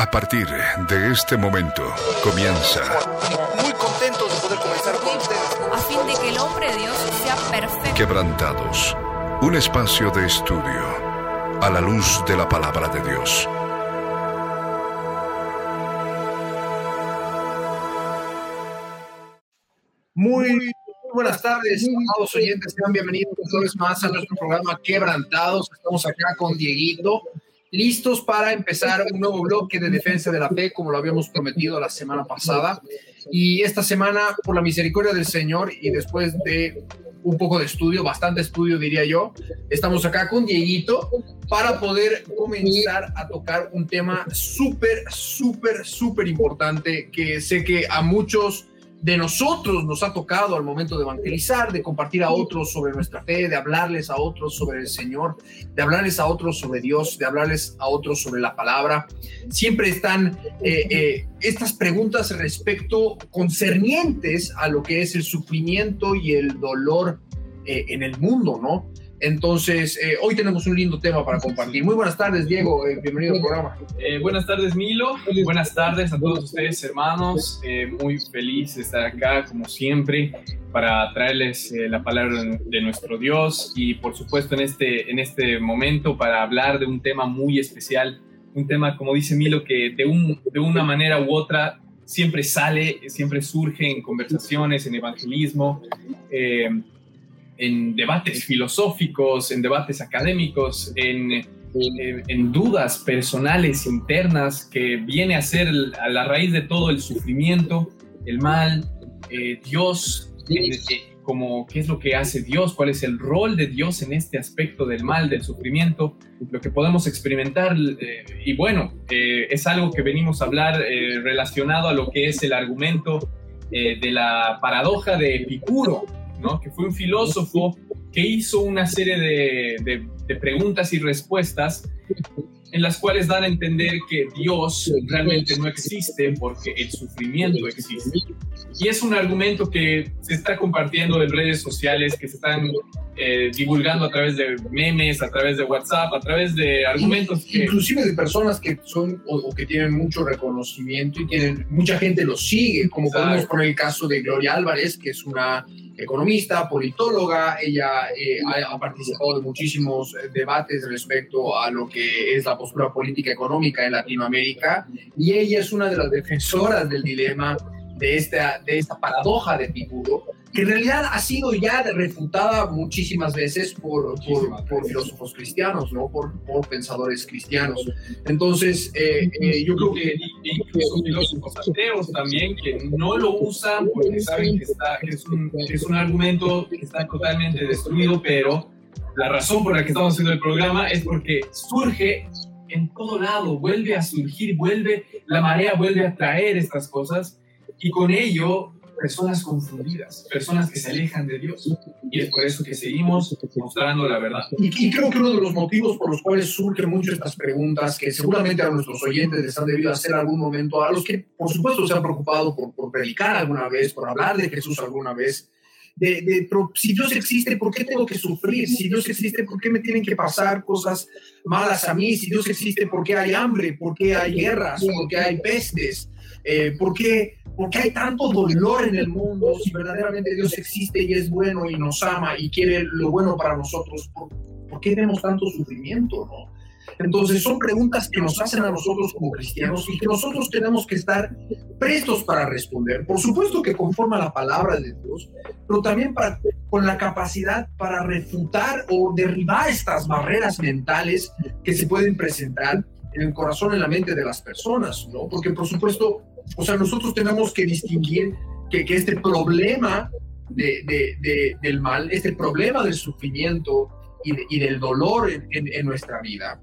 A partir de este momento comienza. Muy contentos de poder comenzar con ustedes. a fin de que el hombre de Dios sea perfecto. Quebrantados. Un espacio de estudio a la luz de la palabra de Dios. Muy buenas tardes, amados oyentes. Sean bienvenidos una vez más a nuestro programa Quebrantados. Estamos acá con Dieguito, listos para empezar un nuevo bloque de defensa de la fe, como lo habíamos prometido la semana pasada. Y esta semana, por la misericordia del Señor y después de un poco de estudio, bastante estudio diría yo, estamos acá con Dieguito para poder comenzar a tocar un tema súper, súper, súper importante que sé que a muchos de nosotros nos ha tocado al momento de evangelizar, de compartir a otros sobre nuestra fe, de hablarles a otros sobre el Señor, de hablarles a otros sobre Dios, de hablarles a otros sobre la palabra. Siempre están eh, eh, estas preguntas respecto concernientes a lo que es el sufrimiento y el dolor eh, en el mundo, ¿no? Entonces, eh, hoy tenemos un lindo tema para compartir. Muy buenas tardes, Diego. Eh, bienvenido al programa. Eh, buenas tardes, Milo. Buenas tardes a todos ustedes, hermanos. Eh, muy feliz de estar acá, como siempre, para traerles eh, la palabra de nuestro Dios y, por supuesto, en este, en este momento para hablar de un tema muy especial. Un tema, como dice Milo, que de, un, de una manera u otra siempre sale, siempre surge en conversaciones, en evangelismo. Eh, en debates filosóficos, en debates académicos, en, en, en, dudas personales internas que viene a ser a la raíz de todo el sufrimiento, el mal, eh, Dios, eh, como qué es lo que hace Dios, cuál es el rol de Dios en este aspecto del mal, del sufrimiento, lo que podemos experimentar. Eh, y bueno, es algo que venimos a hablar relacionado a lo que es el argumento de la paradoja de Epicuro, ¿no? que fue un filósofo que hizo una serie de, de, de, preguntas y respuestas en las cuales dan a entender que Dios realmente no existe porque el sufrimiento existe. Y es un argumento que se está compartiendo en redes sociales, que se están eh, divulgando a través de memes, a través de WhatsApp, a través de argumentos que... Inclusive de personas que son o, o que tienen mucho reconocimiento y tienen mucha gente los sigue, como podemos poner el caso de Gloria Álvarez, que es una economista, politóloga, ella eh, ha, participado de muchísimos debates respecto a lo que es la postura política económica en Latinoamérica y ella es una de las defensoras del dilema de esta, de esta paradoja de Epicuro, que en realidad ha sido ya refutada muchísimas veces por, por, por filósofos cristianos, ¿no? por, por pensadores cristianos. Entonces, eh, eh, yo creo que... Incluso filósofos ateos también, que no lo usan porque saben que, está, que, es un, que es un argumento que está totalmente destruido, pero la razón por la que estamos haciendo el programa es porque surge en todo lado, vuelve a surgir, vuelve, la marea vuelve a traer estas cosas y con ello personas confundidas, personas que se alejan de Dios. Y es por eso que seguimos mostrando la verdad. Y, y, creo que uno de los motivos por los cuales surgen mucho estas preguntas, que seguramente a nuestros oyentes les han debido hacer algún momento, a los que por supuesto se han preocupado por, por predicar alguna vez, por hablar de Jesús alguna vez, de, de, pero si Dios existe, ¿por qué tengo que sufrir? Si Dios existe, ¿por qué me tienen que pasar cosas malas a mí? Si Dios existe, ¿por qué hay hambre? ¿Por qué hay guerras? ¿Por qué hay pestes? Eh, ¿por, qué, ¿Por qué hay tanto dolor en el mundo? Si verdaderamente Dios existe y es bueno y nos ama y quiere lo bueno para nosotros, ¿por, por qué vemos tanto sufrimiento? ¿no? Entonces son preguntas que nos hacen a nosotros como cristianos y que nosotros tenemos que estar prestos para responder. Por supuesto que conforme a la palabra de Dios, pero también para, con la capacidad para refutar o derribar estas barreras mentales que se pueden presentar en el corazón, en la mente de las personas, ¿no? Porque por supuesto, o sea, nosotros tenemos que distinguir que, que este problema de, de, de, del mal, este problema del sufrimiento y, y del dolor en, en, en nuestra vida,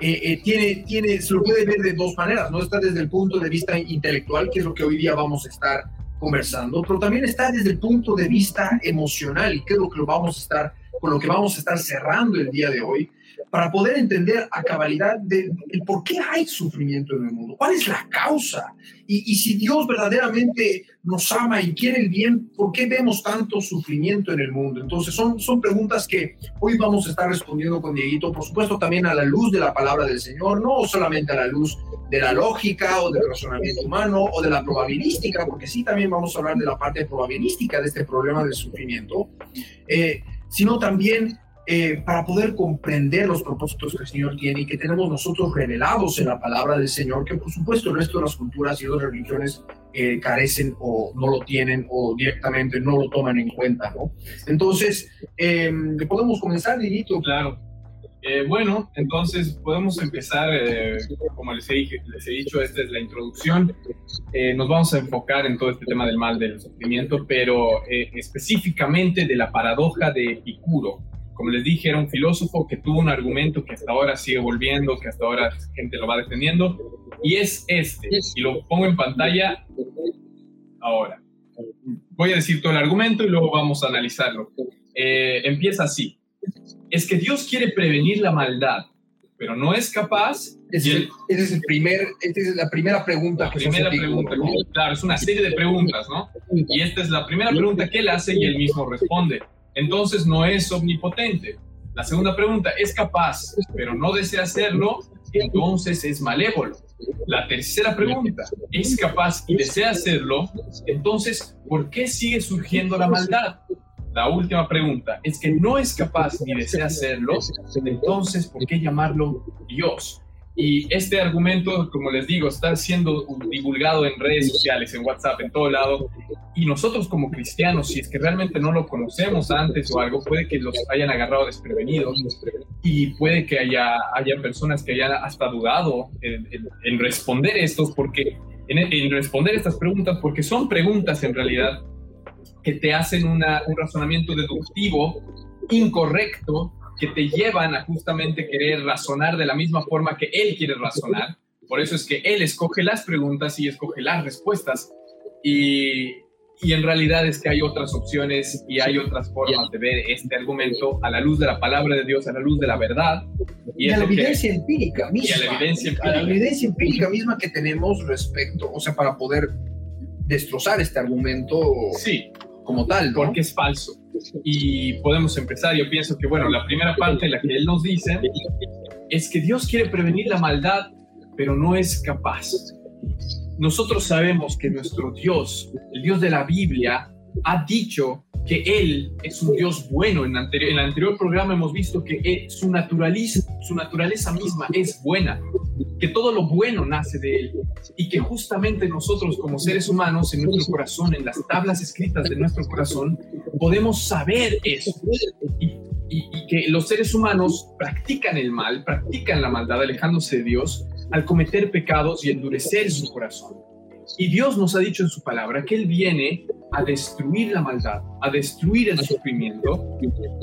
eh, eh, tiene, tiene, se lo puede ver de dos maneras, ¿no? Está desde el punto de vista intelectual, que es lo que hoy día vamos a estar conversando, pero también está desde el punto de vista emocional, que es lo que lo vamos a estar con lo que vamos a estar cerrando el día de hoy, para poder entender a cabalidad de, por qué hay sufrimiento en el mundo, cuál es la causa, y, y, si Dios verdaderamente nos ama y quiere el bien, ¿por qué vemos tanto sufrimiento en el mundo? Entonces son, son preguntas que hoy vamos a estar respondiendo con Dieguito, por supuesto también a la luz de la palabra del Señor, no solamente a la luz de la lógica o del razonamiento humano o de la probabilística, porque sí también vamos a hablar de la parte probabilística de este problema del sufrimiento, eh, sino también eh, para poder comprender los propósitos que el Señor tiene y que tenemos nosotros revelados en la palabra del Señor, que por supuesto el resto de las culturas y otras religiones eh, carecen o no lo tienen o directamente no lo toman en cuenta, ¿no? Entonces, eh, ¿podemos comenzar, Dieguito? Claro. Eh, bueno, entonces podemos empezar, eh, como les he, les he, dicho, esta es la introducción. Eh, nos vamos a enfocar en todo este tema del mal del sufrimiento, pero específicamente de la paradoja de Epicuro. Como les dije, era un filósofo que tuvo un argumento que hasta ahora sigue volviendo, que hasta ahora gente lo va defendiendo, y es este, y lo pongo en pantalla ahora. Voy a decir todo el argumento y luego vamos a analizarlo. empieza así es que Dios quiere prevenir la maldad, pero no es capaz. Es el, ese es el primer, esa es la primera pregunta. La primera pregunta, ¿no? claro, es una serie de preguntas, ¿no? Y esta es la primera pregunta que él hace y él mismo responde. Entonces no es omnipotente. La segunda pregunta, es capaz, pero no desea hacerlo, entonces es malévolo. La tercera pregunta, es capaz y desea hacerlo, entonces, ¿por qué sigue surgiendo la maldad? La última pregunta es que no es capaz ni desea hacerlo, entonces, ¿por qué llamarlo Dios? Y este argumento, como les digo, está siendo divulgado en redes sociales, en WhatsApp, en todo lado. Y nosotros como cristianos, si es que realmente no lo conocemos antes o algo, puede que los hayan agarrado desprevenidos y puede que haya, haya personas que hayan hasta dudado en, en, responder estos, porque en, en responder estas preguntas, porque son preguntas en realidad que te hacen un razonamiento deductivo incorrecto, que te llevan a justamente querer razonar de la misma forma que él quiere razonar. Por eso es que él escoge las preguntas y escoge las respuestas. Y, y en realidad es que hay otras opciones y hay otras formas de ver este argumento a la luz de la palabra de Dios, a la luz de la verdad. Y, a la evidencia empírica misma. Y a la evidencia empírica. A la evidencia empírica misma que tenemos respecto, o sea, para poder destrozar este argumento. Sí, como tal, porque es falso. Y podemos empezar. Yo pienso que, bueno, la primera parte, la que él nos dice, es que Dios quiere prevenir la maldad, pero no es capaz. Nosotros sabemos que nuestro Dios, el Dios de la Biblia, ha dicho que Él es un Dios bueno. En, anterior, en el anterior programa hemos visto que su, naturaleza, su naturaleza misma es buena, que todo lo bueno nace de Él y que justamente nosotros como seres humanos en nuestro corazón, en las tablas escritas de nuestro corazón, podemos saber eso. Y, y que los seres humanos practican el mal, practican la maldad alejándose de Dios al cometer pecados y endurecer su corazón. Y Dios nos ha dicho en su palabra que Él viene a destruir la maldad, a destruir el sufrimiento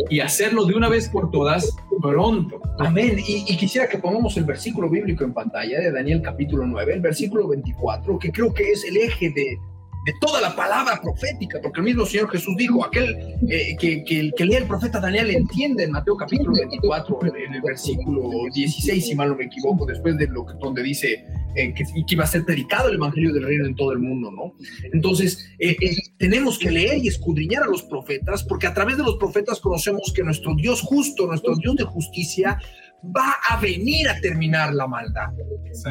y hacerlo de una vez por todas pronto. Amén. Y, quisiera que pongamos el versículo bíblico en pantalla de Daniel capítulo 9, el versículo 24, que creo que es el eje de, de toda la palabra profética, porque el mismo Señor Jesús dijo, aquel eh, que, que, que, lee el profeta Daniel entiende en Mateo capítulo 24, en, el versículo 16, si mal no me equivoco, después de lo donde dice eh, que, que, iba a ser predicado el Evangelio del Reino en todo el mundo, ¿no? Entonces, eh, tenemos que leer y escudriñar a los profetas, porque a través de los profetas conocemos que nuestro Dios justo, nuestro Dios de justicia, va a venir a terminar la maldad,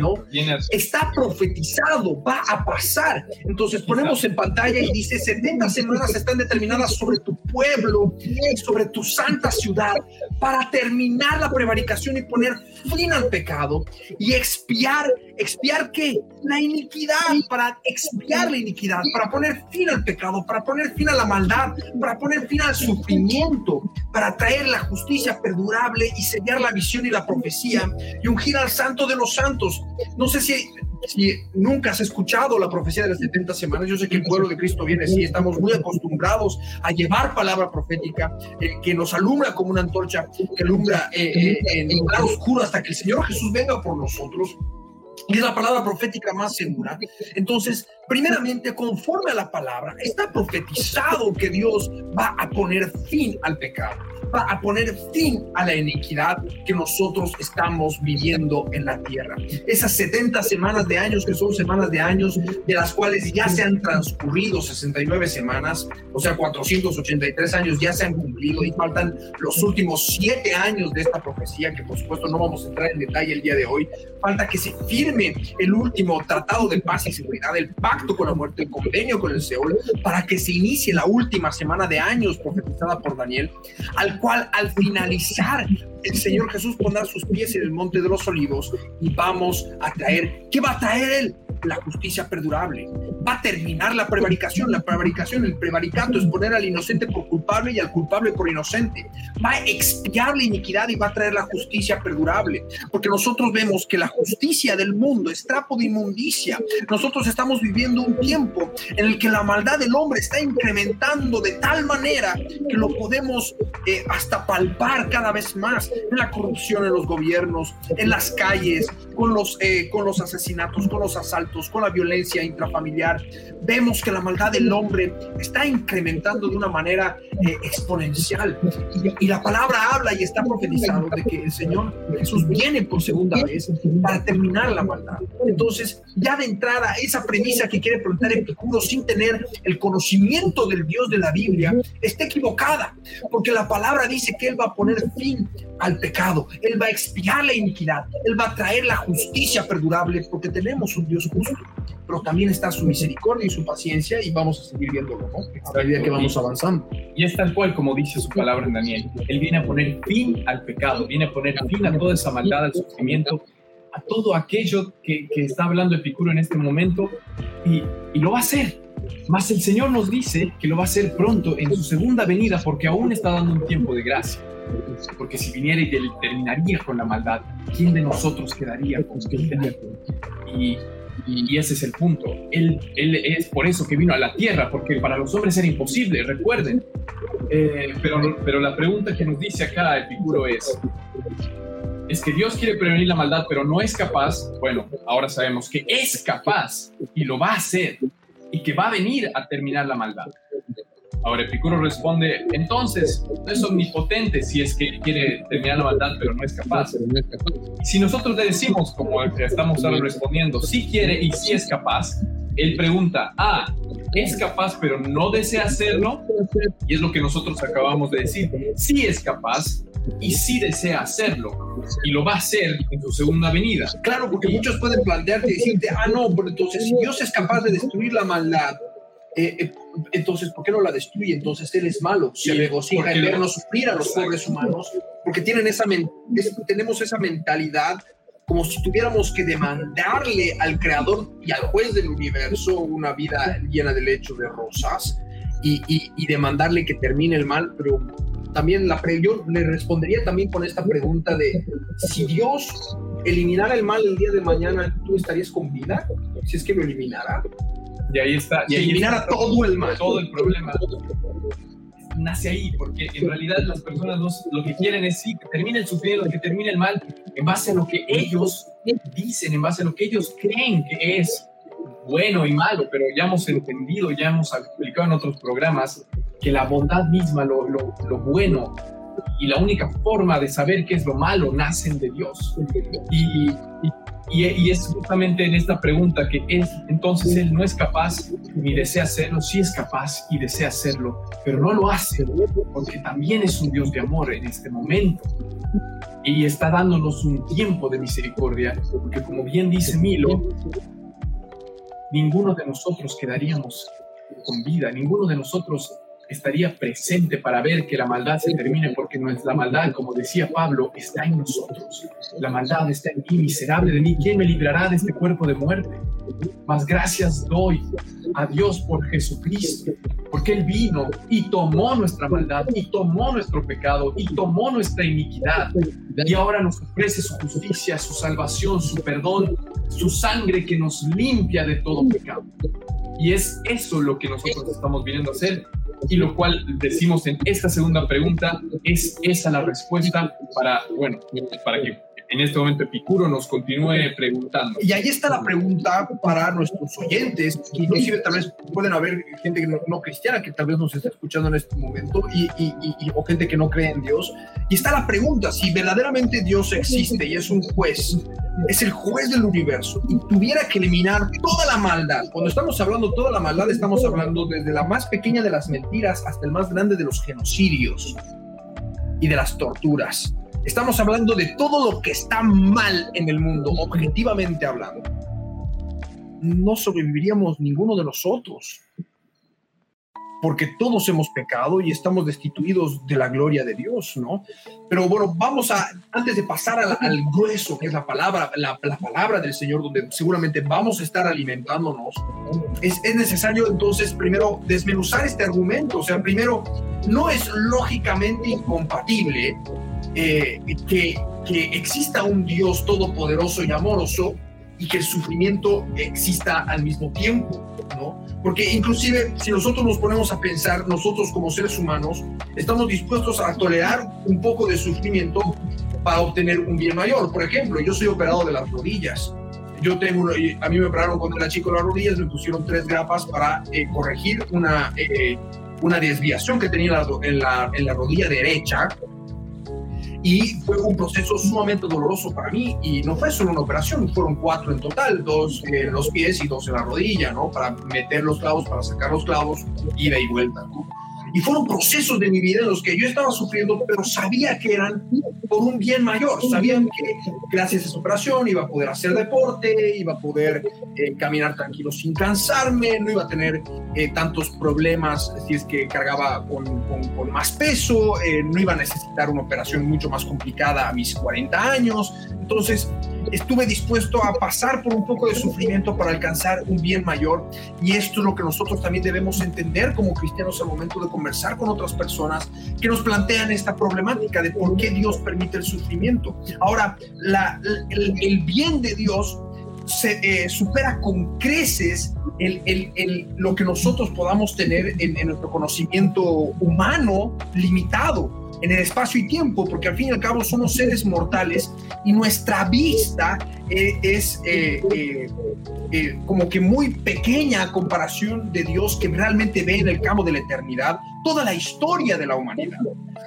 ¿no? Está profetizado, va a pasar. Entonces ponemos en pantalla y dice, 70 semanas están determinadas sobre tu pueblo, sobre tu santa ciudad, para terminar la prevaricación y poner fin al pecado y expiar, expiar qué? La iniquidad, para expiar la iniquidad, para poner fin al pecado, para poner fin a la maldad, para poner fin al sufrimiento, para traer la justicia perdurable y sellar la visión y la profecía y ungir al santo de los santos. No sé si, si nunca has escuchado la profecía de las 70 semanas. Yo sé que el pueblo de Cristo viene así, estamos muy acostumbrados a llevar palabra profética eh, que nos alumbra como una antorcha, que alumbra eh, eh, en lugar oscuro hasta que el Señor Jesús venga por nosotros. Y es la palabra profética más segura. Entonces, primeramente, conforme a la palabra, está profetizado que Dios va a poner fin al pecado va a poner fin a la iniquidad que nosotros estamos viviendo en la tierra. Esas 70 semanas de años que son semanas de años, de las cuales ya se han transcurrido 69 semanas, o sea, 483 años ya se han cumplido y faltan los últimos 7 años de esta profecía, que por supuesto no vamos a entrar en detalle el día de hoy. Falta que se firme el último tratado de paz y seguridad, el pacto con la muerte, el convenio con el Seol, para que se inicie la última semana de años profetizada por Daniel, al cual al finalizar el Señor Jesús pondrá sus pies en el monte de los olivos y vamos a traer, ¿qué va a traer Él? La justicia perdurable. Va a terminar la prevaricación. La prevaricación, el prevaricato es poner al inocente por culpable y al culpable por inocente. Va a expiar la iniquidad y va a traer la justicia perdurable. Porque nosotros vemos que la justicia del mundo es trapo de inmundicia. Nosotros estamos viviendo un tiempo en el que la maldad del hombre está incrementando de tal manera que lo podemos eh, hasta palpar cada vez más en la corrupción en los gobiernos, en las calles, con los, eh, con los asesinatos, con los asaltos, con la violencia intrafamiliar. Vemos que la maldad del hombre está incrementando de una manera eh, exponencial. Y, y, la palabra habla y está profetizado de que el Señor Jesús viene por segunda vez para terminar la maldad. Entonces, ya de entrada, esa premisa que quiere plantear Epicuro sin tener el conocimiento del Dios de la Biblia está equivocada, porque la palabra dice que Él va a poner fin al pecado, Él va a expiar la iniquidad, Él va a traer la justicia perdurable, porque tenemos un Dios justo, pero también está su misericordia y su paciencia, y vamos a seguir viéndolo, ¿no? A medida que vamos avanzando. Y es tal cual como dice su palabra en Daniel. Él viene a poner fin al pecado, viene a poner fin a toda esa maldad, al sufrimiento, a todo aquello que, que está hablando Epicuro en este momento, y, y lo va a hacer. Mas el Señor nos dice que lo va a hacer pronto en su segunda venida, porque aún está dando un tiempo de gracia. Porque si viniera y terminaría con la maldad, ¿quién de nosotros quedaría con? Y, y, ese es el punto. Él, él es por eso que vino a la tierra, porque para los hombres era imposible, recuerden. Eh, pero, pero la pregunta que nos dice acá Epicuro es, es que Dios quiere prevenir la maldad, pero no es capaz. Bueno, ahora sabemos que es capaz y lo va a hacer y que va a venir a terminar la maldad. Ahora Epicuro responde, entonces, no es omnipotente si es que quiere terminar la maldad, pero no es capaz. Si nosotros le decimos, como estamos ahora respondiendo, si quiere y si es capaz, él pregunta, ah, es capaz pero no desea hacerlo, y es lo que nosotros acabamos de decir, sí es capaz y sí desea hacerlo, y lo va a hacer en su segunda venida. Claro, porque muchos pueden plantearte y decirte, ah, no, pero entonces si Dios es capaz de destruir la maldad, eh, eh, entonces, ¿por qué no la destruye? Entonces él es malo, se regocija en vernos sufrir a los pobres humanos, porque tienen esa tenemos esa mentalidad como si tuviéramos que demandarle al creador y al juez del universo una vida llena de lecho de rosas y, y, demandarle que termine el mal, pero también la yo le respondería también con esta pregunta de si Dios eliminara el mal el día de mañana, ¿tú estarías con vida? Si es que lo eliminara. Y ahí está. Y eliminar todo el mal. Todo el problema. Nace ahí, porque en realidad las personas lo que quieren es sí, que termine el sufrimiento, que termine el mal, en base a lo que ellos dicen, en base a lo que ellos creen que es bueno y malo, pero ya hemos entendido, ya hemos explicado en otros programas que la bondad misma, lo, lo, bueno, y la única forma de saber qué es lo malo nacen de Dios. Y, es justamente en esta pregunta que es, entonces Él no es capaz ni desea hacerlo, sí es capaz y desea hacerlo, pero no lo hace porque también es un Dios de amor en este momento. Y está dándonos un tiempo de misericordia, porque como bien dice Milo, ninguno de nosotros quedaríamos con vida, ninguno de nosotros estaría presente para ver que la maldad se termine, porque no es la maldad, como decía Pablo, está en nosotros. La maldad está en mí, miserable de mí. ¿Quién me librará de este cuerpo de muerte? Más gracias doy a Dios por Jesucristo, porque Él vino y tomó nuestra maldad, y tomó nuestro pecado, y tomó nuestra iniquidad, y ahora nos ofrece su justicia, su salvación, su perdón, su sangre que nos limpia de todo pecado. Y es eso lo que nosotros estamos viniendo a hacer y lo cual decimos en esta segunda pregunta es esa la respuesta para, bueno, para que en este momento Epicuro nos continúe preguntando. Y ahí está la pregunta para nuestros oyentes, inclusive tal vez pueden haber gente no, cristiana que tal vez nos esté escuchando en este momento y, y, y, o gente que no cree en Dios. Y está la pregunta, si verdaderamente Dios existe y es un juez, es el juez del universo y tuviera que eliminar toda la maldad. Cuando estamos hablando toda la maldad, estamos hablando desde la más pequeña de las mentiras hasta el más grande de los genocidios y de las torturas. Estamos hablando de todo lo que está mal en el mundo, objetivamente hablando. No sobreviviríamos ninguno de nosotros porque todos hemos pecado y estamos destituidos de la gloria de Dios, ¿no? Pero bueno, vamos a, antes de pasar al, grueso, que es la palabra, la, palabra del Señor, donde seguramente vamos a estar alimentándonos, es, es necesario entonces primero desmenuzar este argumento, o sea, primero, no es lógicamente incompatible eh, que, que exista un Dios todopoderoso y amoroso y que el sufrimiento exista al mismo tiempo, ¿no? Porque inclusive si nosotros nos ponemos a pensar, nosotros como seres humanos, estamos dispuestos a tolerar un poco de sufrimiento para obtener un bien mayor. Por ejemplo, yo soy operado de las rodillas. Yo tengo, a mí me operaron cuando era chico las rodillas, me pusieron tres grapas para eh, corregir una, eh, una desviación que tenía en la, en la rodilla derecha y fue un proceso sumamente doloroso para mí y no fue solo una operación, fueron cuatro en total, dos en los pies y dos en la rodilla, ¿no? Para meter los clavos, para sacar los clavos, ida y vuelta, ¿no? Y fueron procesos de mi vida en los que yo estaba sufriendo, pero sabía que eran por un bien mayor. Sabían que gracias a esa operación iba a poder hacer deporte, iba a poder eh, caminar tranquilo sin cansarme, no iba a tener eh, tantos problemas si es que cargaba con, más peso, eh, no iba a necesitar una operación mucho más complicada a mis 40 años. Entonces, estuve dispuesto a pasar por un poco de sufrimiento para alcanzar un bien mayor. Y esto es lo que nosotros también debemos entender como cristianos al momento de conversar con otras personas que nos plantean esta problemática de por qué Dios permite el sufrimiento. Ahora, el, bien de Dios se eh, supera con creces lo que nosotros podamos tener en, en nuestro conocimiento humano limitado en el espacio y tiempo, porque al fin y al cabo somos seres mortales y nuestra vista eh, es eh, eh, como que muy pequeña a comparación de Dios que realmente ve en el campo de la eternidad toda la historia de la humanidad.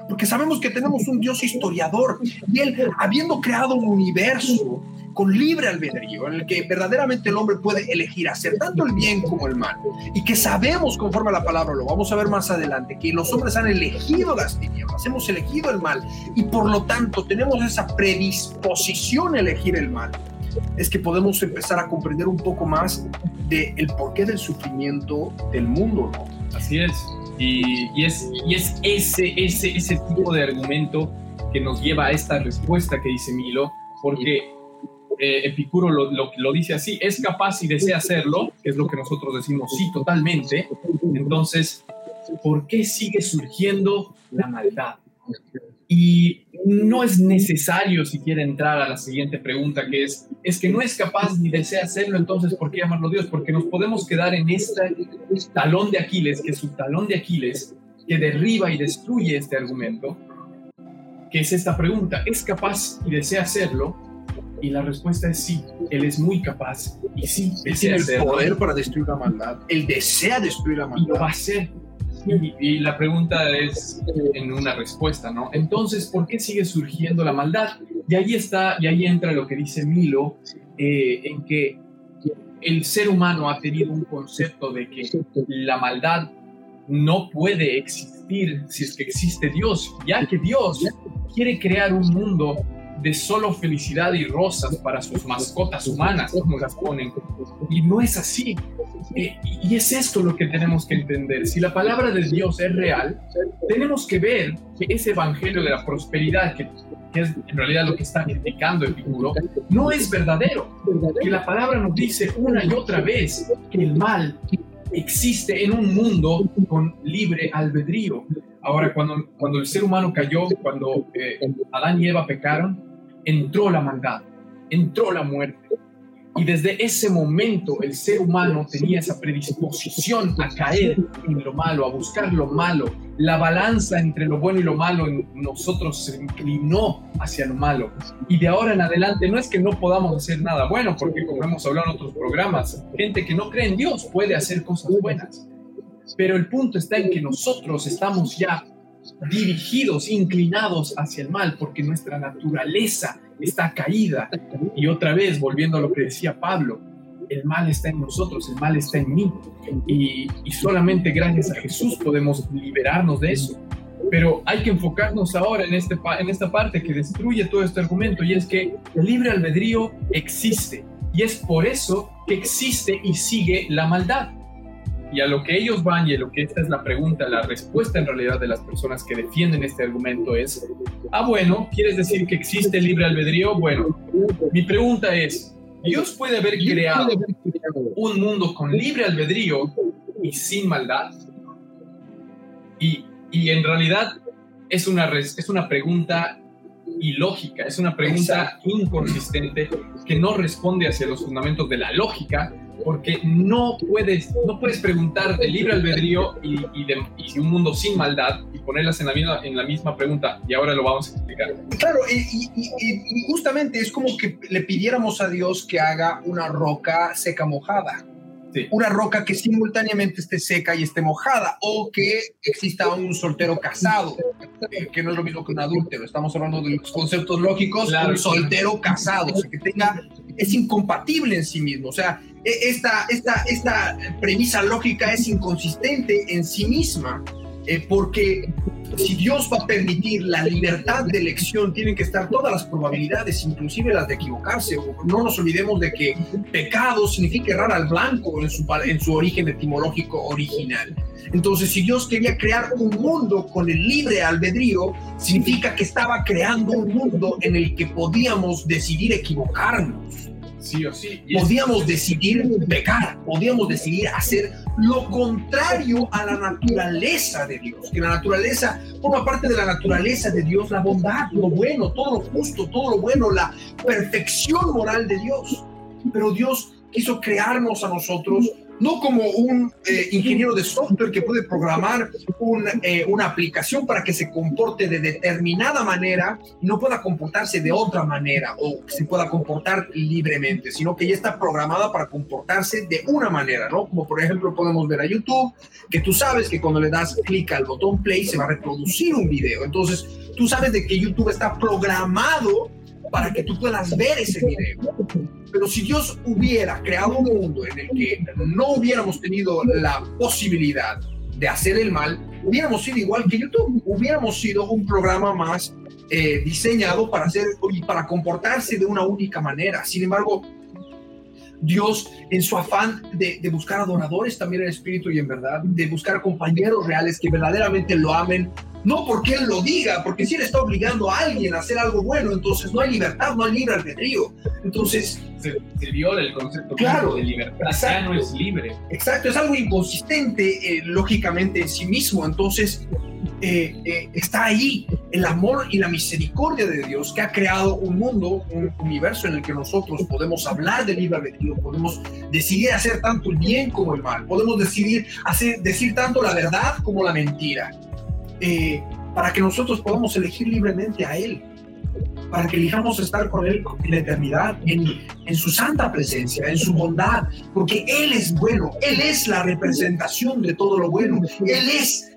Porque sabemos que tenemos un Dios historiador y Él, habiendo creado un universo, con libre albedrío, en el que verdaderamente el hombre puede elegir hacer tanto el bien como el mal, y que sabemos conforme a la palabra, lo vamos a ver más adelante, que los hombres han elegido las tinieblas, hemos elegido el mal, y por lo tanto tenemos esa predisposición a elegir el mal, es que podemos empezar a comprender un poco más del el porqué del sufrimiento del mundo, ¿no? Así es. Y, y, es, y es ese, ese, ese tipo de argumento que nos lleva a esta respuesta que dice Milo, porque eh, Epicuro lo, dice así, es capaz y desea hacerlo, que es lo que nosotros decimos sí totalmente, entonces, ¿por qué sigue surgiendo la maldad? Y no es necesario siquiera entrar a la siguiente pregunta, que es, es que no es capaz ni desea hacerlo, entonces, ¿por qué llamarlo Dios? Porque nos podemos quedar en este talón de Aquiles, que es su talón de Aquiles, que derriba y destruye este argumento, que es esta pregunta, ¿es capaz y desea hacerlo? Y la respuesta es sí, él es muy capaz y sí, él tiene el poder para destruir la maldad, él desea destruir la maldad. Y lo va a hacer. Y, la pregunta es en una respuesta, ¿no? Entonces, ¿por qué sigue surgiendo la maldad? Y ahí está, y ahí entra lo que dice Milo, eh, en que el ser humano ha tenido un concepto de que la maldad no puede existir si es que existe Dios, ya que Dios quiere crear un mundo de solo felicidad y rosas para sus mascotas humanas, como las ponen. Y no es así. Eh, y es esto lo que tenemos que entender. Si la palabra de Dios es real, tenemos que ver que ese evangelio de la prosperidad, que, es en realidad lo que está el Epicuro, no es verdadero. Que la palabra nos dice una y otra vez que el mal existe en un mundo con libre albedrío. Ahora, cuando, cuando el ser humano cayó, cuando eh, Adán y Eva pecaron, entró la maldad, entró la muerte. Y desde ese momento el ser humano tenía esa predisposición a caer en lo malo, a buscar lo malo. La balanza entre lo bueno y lo malo en nosotros se inclinó hacia lo malo. Y de ahora en adelante no es que no podamos hacer nada bueno, porque como hemos hablado en otros programas, gente que no cree en Dios puede hacer cosas buenas. Pero el punto está en que nosotros estamos ya dirigidos, inclinados hacia el mal, porque nuestra naturaleza está caída. Y otra vez, volviendo a lo que decía Pablo, el mal está en nosotros, el mal está en mí. Y, solamente gracias a Jesús podemos liberarnos de eso. Pero hay que enfocarnos ahora en, este, en esta parte que destruye todo este argumento y es que el libre albedrío existe. Y es por eso que existe y sigue la maldad. Y a lo que ellos van y a lo que esta es la pregunta, la respuesta en realidad de las personas que defienden este argumento es, ah, bueno, ¿quieres decir que existe libre albedrío? Bueno, mi pregunta es, ¿Dios puede haber creado un mundo con libre albedrío y sin maldad? Y, y en realidad es una, es una pregunta ilógica, es una pregunta inconsistente que no responde hacia los fundamentos de la lógica, porque no puedes, no puedes preguntar de libre albedrío y, de, un mundo sin maldad y ponerlas en la, misma, en la misma pregunta, y ahora lo vamos a explicar. Claro, y, y justamente es como que le pidiéramos a Dios que haga una roca seca mojada. Una roca que simultáneamente esté seca y esté mojada, o que exista un soltero casado, que no es lo mismo que un adúltero. Estamos hablando de los conceptos lógicos. un soltero casado, o sea, que tenga, es incompatible en sí mismo. O sea, e, esta, esta, esta premisa lógica es inconsistente en sí misma, eh, porque si Dios va a permitir la libertad de elección, tienen que estar todas las probabilidades, inclusive las de equivocarse. No nos olvidemos de que pecado significa errar al blanco en su, en su origen etimológico original. Entonces, si Dios quería crear un mundo con el libre albedrío, significa que estaba creando un mundo en el que podíamos decidir equivocarnos sí o sí. podíamos decidir pecar, podíamos decidir hacer lo contrario a la naturaleza de Dios, que la naturaleza forma parte de la naturaleza de Dios, la bondad, lo bueno, todo lo justo, todo lo bueno, la perfección moral de Dios. Pero Dios quiso crearnos a nosotros no como un eh, ingeniero de software que puede programar eh, una aplicación para que se comporte de determinada manera y no pueda comportarse de otra manera o se pueda comportar libremente, sino que ya está programada para comportarse de una manera, ¿no? Como por ejemplo podemos ver a YouTube, que tú sabes que cuando le das clic al botón play se va a reproducir un video. Entonces, tú sabes de que YouTube está programado para que tú puedas ver ese video. Pero si Dios hubiera creado un mundo en el que no hubiéramos tenido la posibilidad de hacer el mal, hubiéramos sido igual que YouTube, hubiéramos sido un programa más eh, diseñado para hacer y para comportarse de una única manera. Sin embargo, Dios en su afán de, de, buscar adoradores también en espíritu y en verdad, de buscar compañeros reales que verdaderamente lo amen, no porque Él lo diga, porque si Él está obligando a alguien a hacer algo bueno, entonces no hay libertad, no hay libre albedrío. Entonces... Se, viola el concepto claro, de libertad, ya no es libre. Exacto, es algo inconsistente eh, lógicamente en sí mismo. Entonces, eh, eh, está ahí el amor y la misericordia de Dios que ha creado un mundo, un universo en el que nosotros podemos hablar de libre albedrío, podemos decidir hacer tanto el bien como el mal, podemos decidir hacer, decir tanto la verdad como la mentira. Eh, para que nosotros podamos elegir libremente a Él, para que elijamos estar con Él en la eternidad, en, en su santa presencia, en su bondad, porque Él es bueno, Él es la representación de todo lo bueno, Él es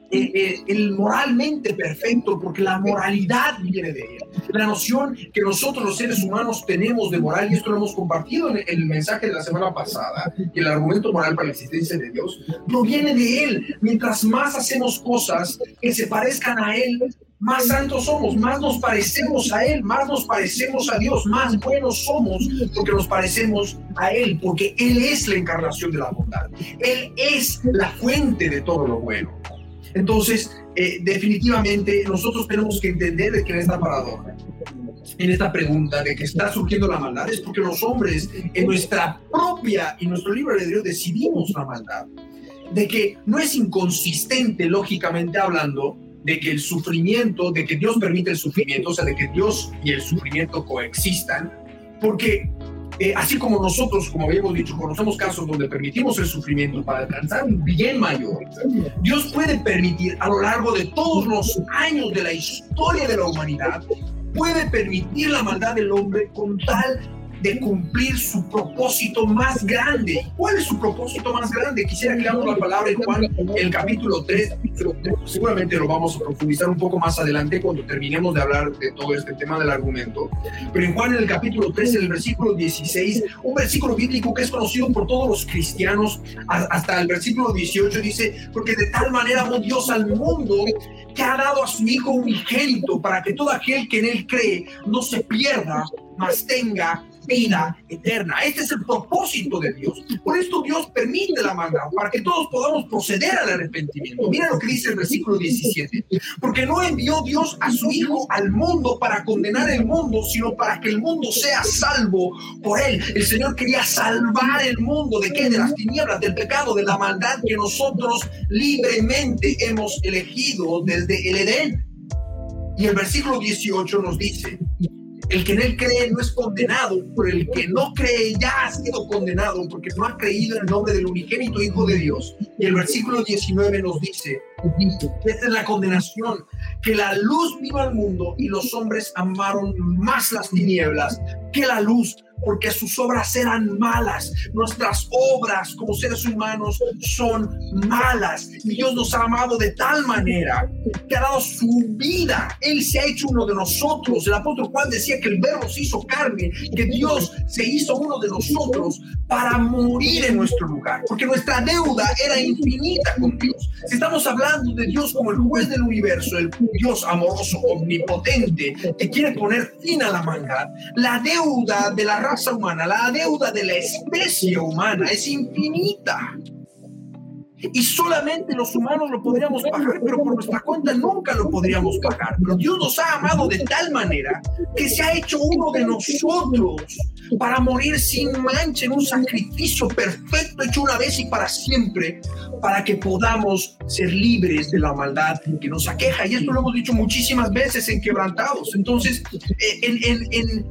el moralmente perfecto, porque la moralidad viene de él. La noción que nosotros los seres humanos tenemos de moral, y esto lo hemos compartido en el mensaje de la semana pasada, el argumento moral para la existencia de Dios, proviene de él. Mientras más hacemos cosas que se parezcan a él, más santos somos, más nos parecemos a Él, más nos parecemos a Dios, más buenos somos porque nos parecemos a Él, porque Él es la encarnación de la bondad, Él es la fuente de todo lo bueno. Entonces, eh, definitivamente nosotros tenemos que entender que en esta paradoja, en esta pregunta de que está surgiendo la maldad, es porque los hombres en nuestra propia y nuestro libre albedrío decidimos la maldad. De que no es inconsistente, lógicamente hablando, de que el sufrimiento, de que Dios permite el sufrimiento, o sea, de que Dios y el sufrimiento coexistan, porque eh, así como nosotros, como habíamos dicho, conocemos casos donde permitimos el sufrimiento para alcanzar un bien mayor, Dios puede permitir a lo largo de todos los años de la historia de la humanidad, puede permitir la maldad del hombre con tal de cumplir su propósito más grande. ¿Cuál es su propósito más grande? Quisiera que leamos la palabra en Juan, el capítulo 3. Seguramente lo vamos a profundizar un poco más adelante cuando terminemos de hablar de todo este tema del argumento. Pero en Juan, en el capítulo 3, en el versículo 16, un versículo bíblico que es conocido por todos los cristianos, hasta el versículo 18 dice, porque de tal manera amó Dios al mundo que ha dado a su Hijo unigénito para que todo aquel que en él cree no se pierda, mas tenga vida eterna. Este es el propósito de Dios. Por esto Dios permite la maldad, para que todos podamos proceder al arrepentimiento. Mira lo que dice el versículo 17. Porque no envió Dios a su Hijo al mundo para condenar el mundo, sino para que el mundo sea salvo por él. El Señor quería salvar el mundo de qué? De las tinieblas, del pecado, de la maldad que nosotros libremente hemos elegido desde el Edén. Y el versículo 18 nos dice, el que en él cree no es condenado, pero el que no cree ya ha sido condenado porque no ha creído en el nombre del unigénito Hijo de Dios. Y el versículo 19 nos dice, esta es la condenación, que la luz vino al mundo y los hombres amaron más las tinieblas que la luz porque sus obras eran malas. Nuestras obras como seres humanos son malas. Y Dios nos ha amado de tal manera que ha dado su vida. Él se ha hecho uno de nosotros. El apóstol Juan decía que el verbo se hizo carne, que Dios se hizo uno de nosotros para morir en nuestro lugar, porque nuestra deuda era infinita con Dios. Si estamos hablando de Dios como el juez del universo, el Dios amoroso, omnipotente, que quiere poner fin a la maldad, la deuda de la raza humana, la deuda de la especie humana es infinita. Y solamente los humanos lo podríamos pagar, pero por nuestra cuenta nunca lo podríamos pagar. Pero Dios nos ha amado de tal manera que se ha hecho uno de nosotros para morir sin mancha en un sacrificio perfecto hecho una vez y para siempre, para que podamos ser libres de la maldad que nos aqueja. Y esto lo hemos dicho muchísimas veces en quebrantados. Entonces, eh,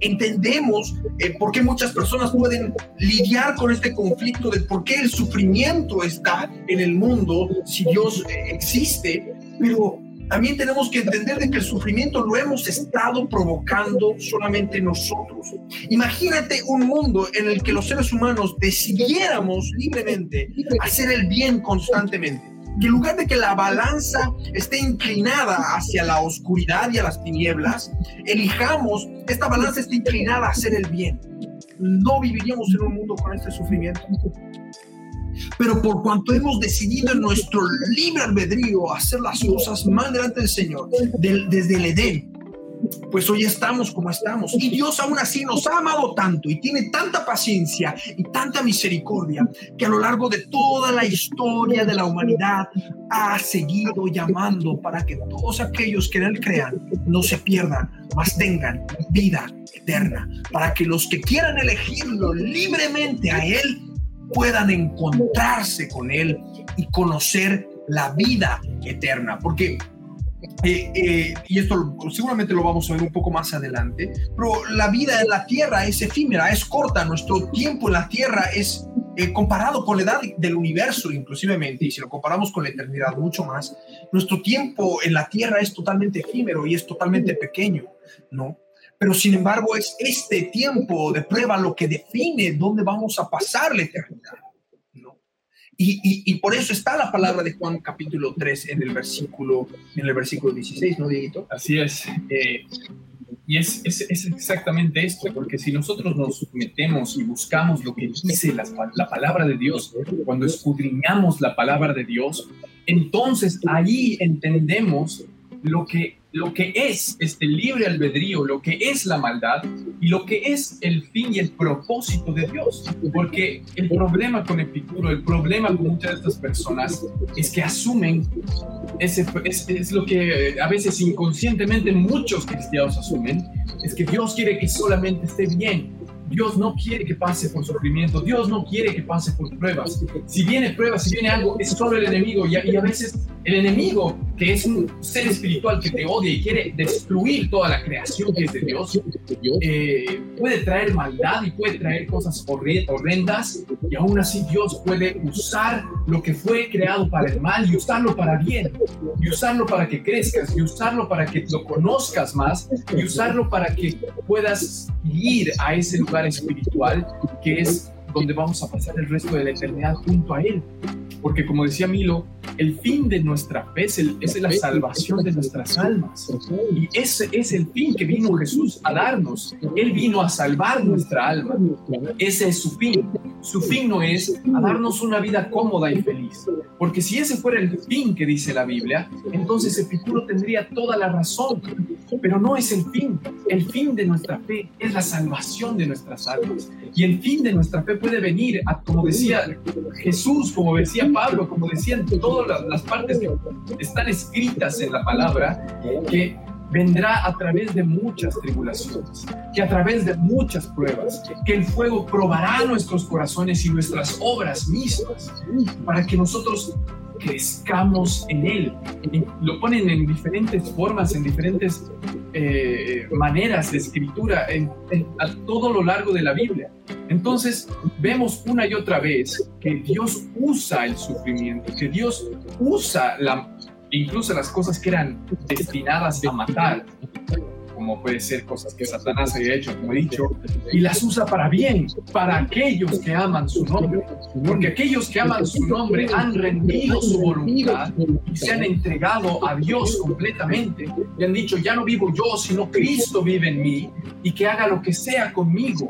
entendemos eh, por qué muchas personas pueden lidiar con este conflicto de por qué el sufrimiento está en el mundo si Dios eh, existe, pero también tenemos que entender de que el sufrimiento lo hemos estado provocando solamente nosotros. Imagínate un mundo en el que los seres humanos decidiéramos libremente hacer el bien constantemente. Y en lugar de que la balanza esté inclinada hacia la oscuridad y a las tinieblas, elijamos, esta balanza esté inclinada a hacer el bien. No viviríamos en un mundo con este sufrimiento. Pero por cuanto hemos decidido en nuestro libre albedrío hacer las cosas más delante del Señor, desde el Edén, pues hoy estamos como estamos. Y Dios aún así nos ha amado tanto y tiene tanta paciencia y tanta misericordia que a lo largo de toda la historia de la humanidad ha seguido llamando para que todos aquellos que en Él crean no se pierdan, mas tengan vida eterna. Para que los que quieran elegirlo libremente a Él puedan encontrarse con Él y conocer la vida eterna. Porque, eh, eh, y esto seguramente lo vamos a ver un poco más adelante, pero la vida en la tierra es efímera, es corta, nuestro tiempo en la tierra es eh, comparado con la edad del universo inclusivemente, y si lo comparamos con la eternidad mucho más, nuestro tiempo en la tierra es totalmente efímero y es totalmente pequeño, ¿no? Pero sin embargo es este tiempo de prueba lo que define dónde vamos a pasar la eternidad. ¿no? Y, y, por eso está la palabra de Juan capítulo 3 en el versículo, en el versículo 16, ¿no, Dieguito? Así es. Eh, y es, es, es, exactamente esto, porque si nosotros nos metemos y buscamos lo que dice la, la palabra de Dios, cuando escudriñamos la palabra de Dios, entonces ahí entendemos lo que lo que es este libre albedrío, lo que es la maldad y lo que es el fin y el propósito de Dios. Porque el problema con Epicuro, el problema con muchas de estas personas es que asumen, ese, es, es lo que a veces inconscientemente muchos cristianos asumen, es que Dios quiere que solamente esté bien, Dios no quiere que pase por sufrimiento, Dios no quiere que pase por pruebas. Si viene pruebas, si viene algo, es solo el enemigo y a, veces el enemigo, que es un ser espiritual que te odia y quiere destruir toda la creación que es de Dios, eh, puede traer maldad y puede traer cosas horrendas y aún así Dios puede usar lo que fue creado para el mal y usarlo para bien y usarlo para que crezcas y usarlo para que lo conozcas más y usarlo para que puedas ir a ese lugar espiritual que es donde vamos a pasar el resto de la eternidad junto a Él. Porque como decía Milo, el fin de nuestra fe es, es, la salvación de nuestras almas. Y ese es el fin que vino Jesús a darnos. Él vino a salvar nuestra alma. Ese es su fin. Su fin no es a darnos una vida cómoda y feliz. Porque si ese fuera el fin que dice la Biblia, entonces Epicuro tendría toda la razón. Pero no es el fin. El fin de nuestra fe es la salvación de nuestras almas. Y el fin de nuestra fe puede venir, a, como decía Jesús, como decía Pablo, como decían todas las partes que están escritas en la palabra, que vendrá a través de muchas tribulaciones, que a través de muchas pruebas, que el fuego probará nuestros corazones y nuestras obras mismas, para que nosotros crezcamos en Él. lo ponen en diferentes formas, en diferentes eh, maneras de escritura, a todo lo largo de la Biblia. Entonces vemos una y otra vez que Dios usa el sufrimiento, que Dios usa incluso las cosas que eran destinadas a matar, puede ser cosas que Satanás haya hecho, como he dicho, y las usa para bien, para aquellos que aman su nombre. Porque aquellos que aman su nombre han rendido su voluntad y se han entregado a Dios completamente. Y han dicho, ya no vivo yo, sino Cristo vive en mí y que haga lo que sea conmigo.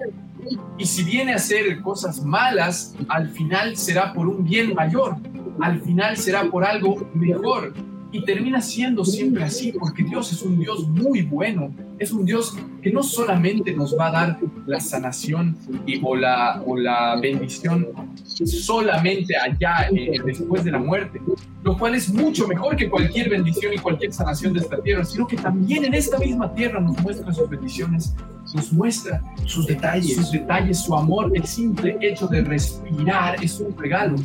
Y si viene a hacer cosas malas, al final será por un bien mayor, al final será por algo mejor. Y termina siendo siempre así, porque Dios es un Dios muy bueno, es un Dios que no solamente nos va a dar la sanación y, o, la, o la bendición solamente allá, eh, después de la muerte, lo cual es mucho mejor que cualquier bendición y cualquier sanación de esta tierra, sino que también en esta misma tierra nos muestra sus bendiciones, nos muestra sus detalles, sus detalles, su amor, el simple hecho de respirar es un regalo.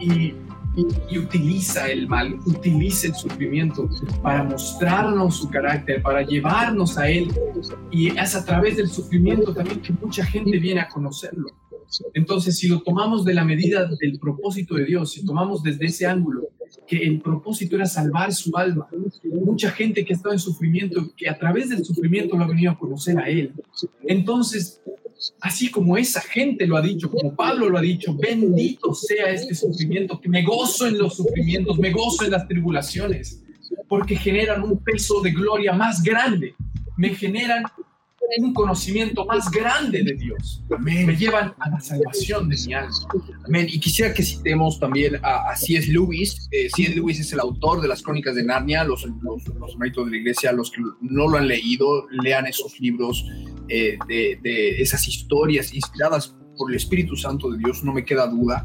Y y, utiliza el mal, utiliza el sufrimiento para mostrarnos su carácter, para llevarnos a Él. Y es a través del sufrimiento también que mucha gente viene a conocerlo. Entonces, si lo tomamos de la medida del propósito de Dios, si tomamos desde ese ángulo, que el propósito era salvar su alma, mucha gente que estaba en sufrimiento, que a través del sufrimiento lo ha venido a conocer a Él. Entonces, así como esa gente lo ha dicho, como Pablo lo ha dicho, bendito sea este sufrimiento, que me gozo en los sufrimientos, me gozo en las tribulaciones, porque generan un peso de gloria más grande, me generan un conocimiento más grande de Dios. Me llevan a la salvación de mi alma. Amén. Y quisiera que citemos también a, C.S. Lewis. Eh, C.S. Lewis es el autor de las Crónicas de Narnia. Los, los, los de la iglesia, los que no lo han leído, lean esos libros eh, de, de esas historias inspiradas por el Espíritu Santo de Dios, no me queda duda,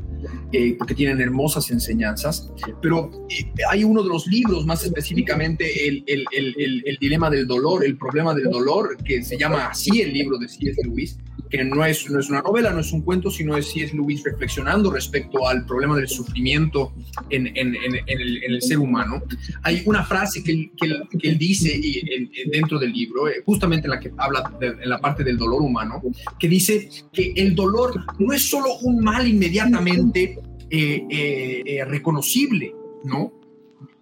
eh, porque tienen hermosas enseñanzas, pero eh, hay uno de los libros, más específicamente el, el, dilema del dolor, el problema del dolor, que se llama así el libro de C.S. Lewis, que no es, no es una novela, no es un cuento, sino es C.S. Lewis reflexionando respecto al problema del sufrimiento en, el, ser humano. Hay una frase que que dice dentro del libro, eh, justamente en la que habla de, en la parte del dolor humano, que dice que el dolor no es solo un mal inmediatamente eh, eh, reconocible, ¿no?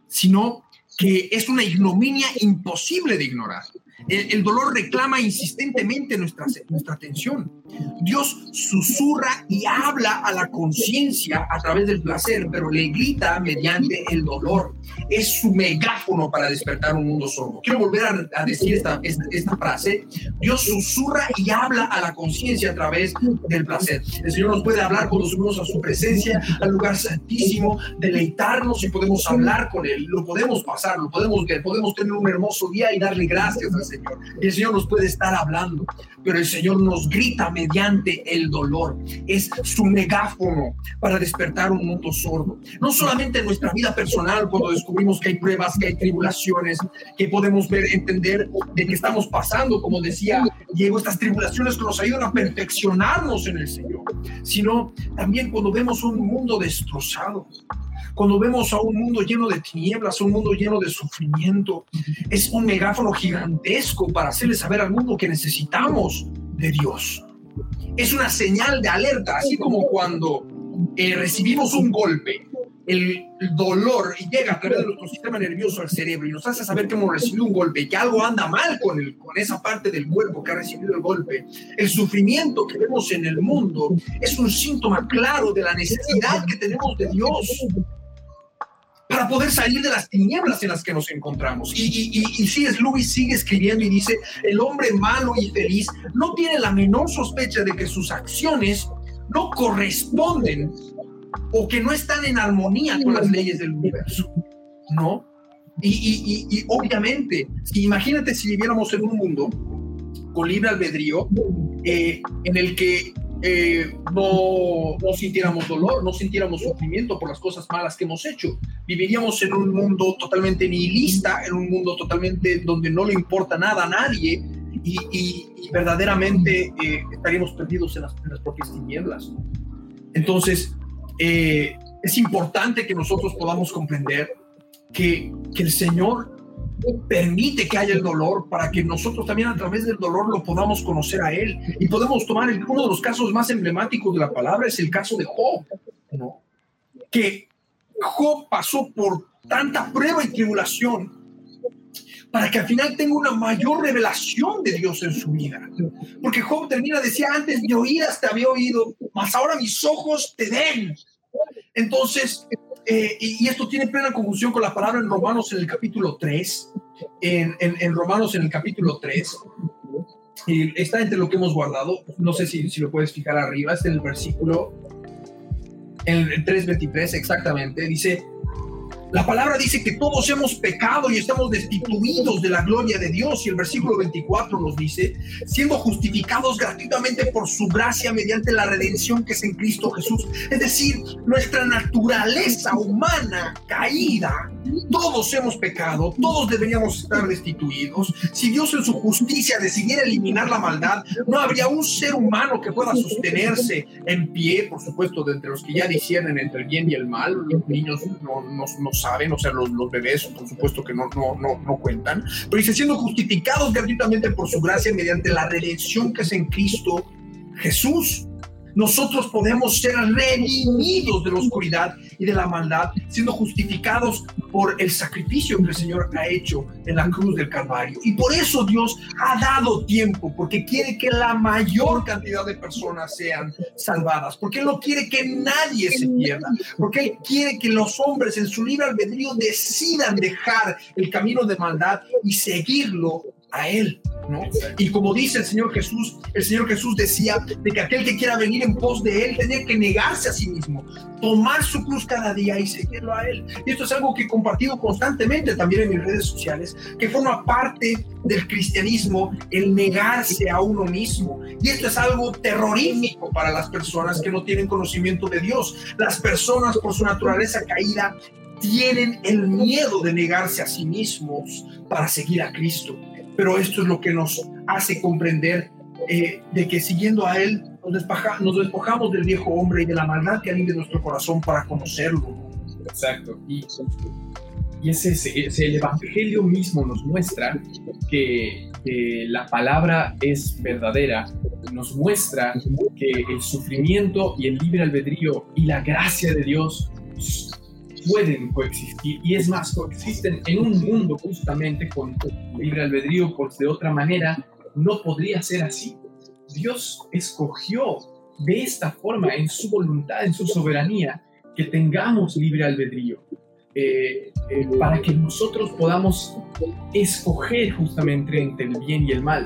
Sino que es una ignominia imposible de ignorar. El, dolor reclama insistentemente nuestra, nuestra atención. Dios susurra y habla a la conciencia a través del placer, pero le grita mediante el dolor. Es su megáfono para despertar un mundo sordo. Quiero volver a, decir esta, esta, frase. Dios susurra y habla a la conciencia a través del placer. El Señor nos puede hablar cuando subimos a su presencia, al lugar santísimo, deleitarnos y podemos hablar con Él. Lo podemos pasar, lo podemos ver, podemos tener un hermoso día y darle gracias al Señor. Y el Señor nos puede estar hablando, pero el Señor nos grita mediante el dolor. Es su megáfono para despertar un mundo sordo. No solamente en nuestra vida personal, cuando descubrimos que hay pruebas, que hay tribulaciones, que podemos ver, entender de que estamos pasando, como decía Diego, estas tribulaciones que nos ayudan a perfeccionarnos en el Señor, sino también cuando vemos un mundo destrozado, cuando vemos a un mundo lleno de tinieblas, un mundo lleno de sufrimiento, es un megáfono gigantesco para hacerle saber al mundo que necesitamos de Dios. Es una señal de alerta, así como cuando eh, recibimos un golpe, el, dolor llega a través de nuestro sistema nervioso al cerebro y nos hace saber que hemos recibido un golpe y que algo anda mal con, el, con esa parte del cuerpo que ha recibido el golpe. El sufrimiento que vemos en el mundo es un síntoma claro de la necesidad que tenemos de Dios para poder salir de las tinieblas en las que nos encontramos. Y, y, y, y C.S. Lewis sigue escribiendo y dice, el hombre malo y feliz no tiene la menor sospecha de que sus acciones no corresponden o que no están en armonía con las leyes del universo, ¿no? Y, y obviamente, si, imagínate si viviéramos en un mundo con libre albedrío, eh, en el que eh, no, no, sintiéramos dolor, no sintiéramos sufrimiento por las cosas malas que hemos hecho. Viviríamos en un mundo totalmente nihilista, en un mundo totalmente donde no le importa nada a nadie y, y, y verdaderamente eh, estaríamos perdidos en las, en las propias tinieblas. Entonces, eh, es importante que nosotros podamos comprender que, que el Señor permite que haya el dolor para que nosotros también a través del dolor lo podamos conocer a Él. Y podemos tomar el, uno de los casos más emblemáticos de la palabra, es el caso de Job, ¿no? que Job pasó por tanta prueba y tribulación para que al final tenga una mayor revelación de Dios en su vida. Porque Job termina, decía, antes de oídas te había oído, mas ahora mis ojos te ven. Entonces, eh, y, esto tiene plena confusión con la palabra en Romanos en el capítulo 3, en, en, en Romanos en el capítulo 3, y está entre lo que hemos guardado, no sé si, si lo puedes fijar arriba, está en el versículo, en el 3.23 exactamente, dice, la palabra dice que todos hemos pecado y estamos destituidos de la gloria de Dios. Y el versículo 24 nos dice, siendo justificados gratuitamente por su gracia mediante la redención que es en Cristo Jesús. Es decir, nuestra naturaleza humana caída, todos hemos pecado, todos deberíamos estar destituidos. Si Dios en su justicia decidiera eliminar la maldad, no habría un ser humano que pueda sostenerse en pie, por supuesto, de entre los que ya disciernen entre el bien y el mal. Los niños no, no, no saben, o sea, los, bebés, por supuesto que no, no, no, no cuentan, pero dice, siendo justificados gratuitamente por su gracia mediante la redención que es en Cristo Jesús. Nosotros podemos ser redimidos de la oscuridad y de la maldad, siendo justificados por el sacrificio que el Señor ha hecho en la cruz del Calvario. Y por eso Dios ha dado tiempo, porque quiere que la mayor cantidad de personas sean salvadas, porque Él no quiere que nadie se pierda, porque Él quiere que los hombres en su libre albedrío decidan dejar el camino de maldad y seguirlo a Él. ¿no? Y como dice el Señor Jesús, el Señor Jesús decía de que aquel que quiera venir en pos de Él tenía que negarse a sí mismo, tomar su cruz cada día y seguirlo a Él. Y esto es algo que he compartido constantemente también en mis redes sociales, que forma parte del cristianismo, el negarse a uno mismo. Y esto es algo terrorífico para las personas que no tienen conocimiento de Dios. Las personas por su naturaleza caída tienen el miedo de negarse a sí mismos para seguir a Cristo pero esto es lo que nos hace comprender eh, de que siguiendo a Él nos, despoja, nos, despojamos del viejo hombre y de la maldad que hay de nuestro corazón para conocerlo. Exacto. Y, y ese, ese, el Evangelio mismo nos muestra que, que la palabra es verdadera, nos muestra que el sufrimiento y el libre albedrío y la gracia de Dios pueden coexistir y es más, coexisten en un mundo justamente con libre albedrío, porque de otra manera no podría ser así. Dios escogió de esta forma, en su voluntad, en su soberanía, que tengamos libre albedrío, eh, eh, para que nosotros podamos escoger justamente entre el bien y el mal.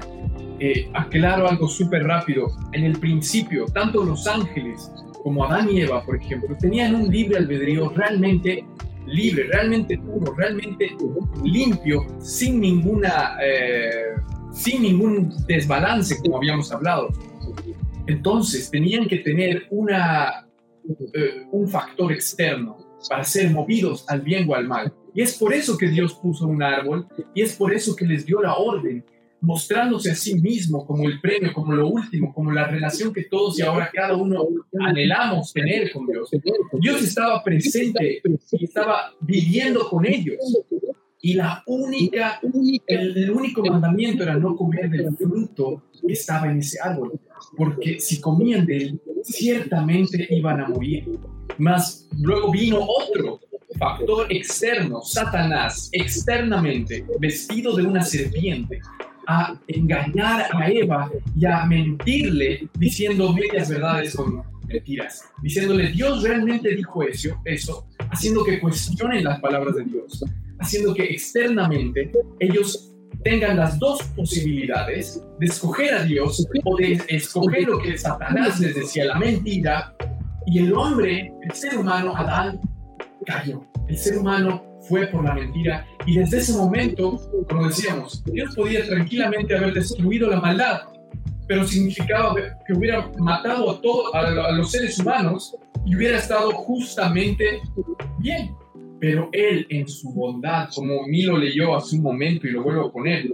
Eh, aclaro algo súper rápido. En el principio, tanto los ángeles como Adán y Eva, por ejemplo, tenían un libre albedrío realmente libre, realmente puro, realmente limpio, sin ninguna, eh, sin ningún desbalance, como habíamos hablado. Entonces tenían que tener una, eh, un factor externo para ser movidos al bien o al mal. Y es por eso que Dios puso un árbol y es por eso que les dio la orden, mostrándose a sí mismo como el premio, como lo último, como la relación que todos y ahora cada uno anhelamos tener con Dios. Dios estaba presente y estaba viviendo con ellos. Y la única, el, único mandamiento era no comer del fruto que estaba en ese árbol, porque si comían de él, ciertamente iban a morir. Mas luego vino otro factor externo, Satanás, externamente, vestido de una serpiente, a engañar a Eva y a mentirle diciendo medias verdades con mentiras, diciéndole Dios realmente dijo eso, eso, haciendo que cuestionen las palabras de Dios, haciendo que externamente ellos tengan las dos posibilidades de escoger a Dios o de escoger lo que Satanás les decía, la mentira, y el hombre, el ser humano, Adán, cayó. El ser humano fue por la mentira y desde ese momento, como decíamos, Dios podía tranquilamente haber destruido la maldad, pero significaba que hubiera matado a, todos a, los seres humanos y hubiera estado justamente bien. Pero Él en su bondad, como Milo leyó hace un momento y lo vuelvo a poner,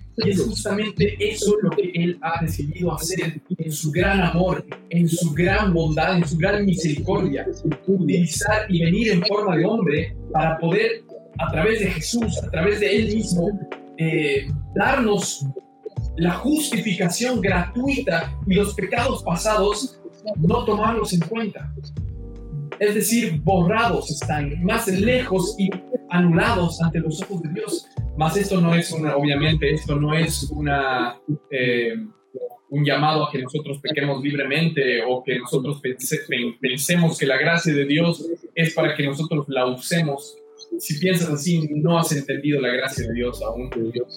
y es justamente eso lo que Él ha decidido hacer en su gran amor, en su gran bondad, en su gran misericordia, utilizar y venir en forma de hombre para poder, a través de Jesús, a través de Él mismo, eh, darnos la justificación gratuita y los pecados pasados no tomarlos en cuenta. Es decir, borrados están, más lejos y anulados ante los ojos de Dios. Más esto no es una, obviamente, esto no es una, eh, un llamado a que nosotros pequemos libremente o que nosotros pensemos que la gracia de Dios es para que nosotros la usemos si piensas así, no has entendido la gracia de Dios aún.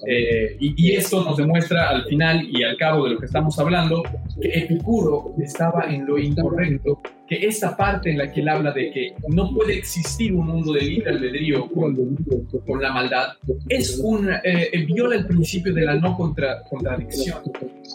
Eh, y, esto nos demuestra al final y al cabo de lo que estamos hablando que Epicuro estaba en lo incorrecto, que esta parte en la que él habla de que no puede existir un mundo de libre albedrío con, con la maldad, es un, eh, viola el principio de la no contra, contradicción,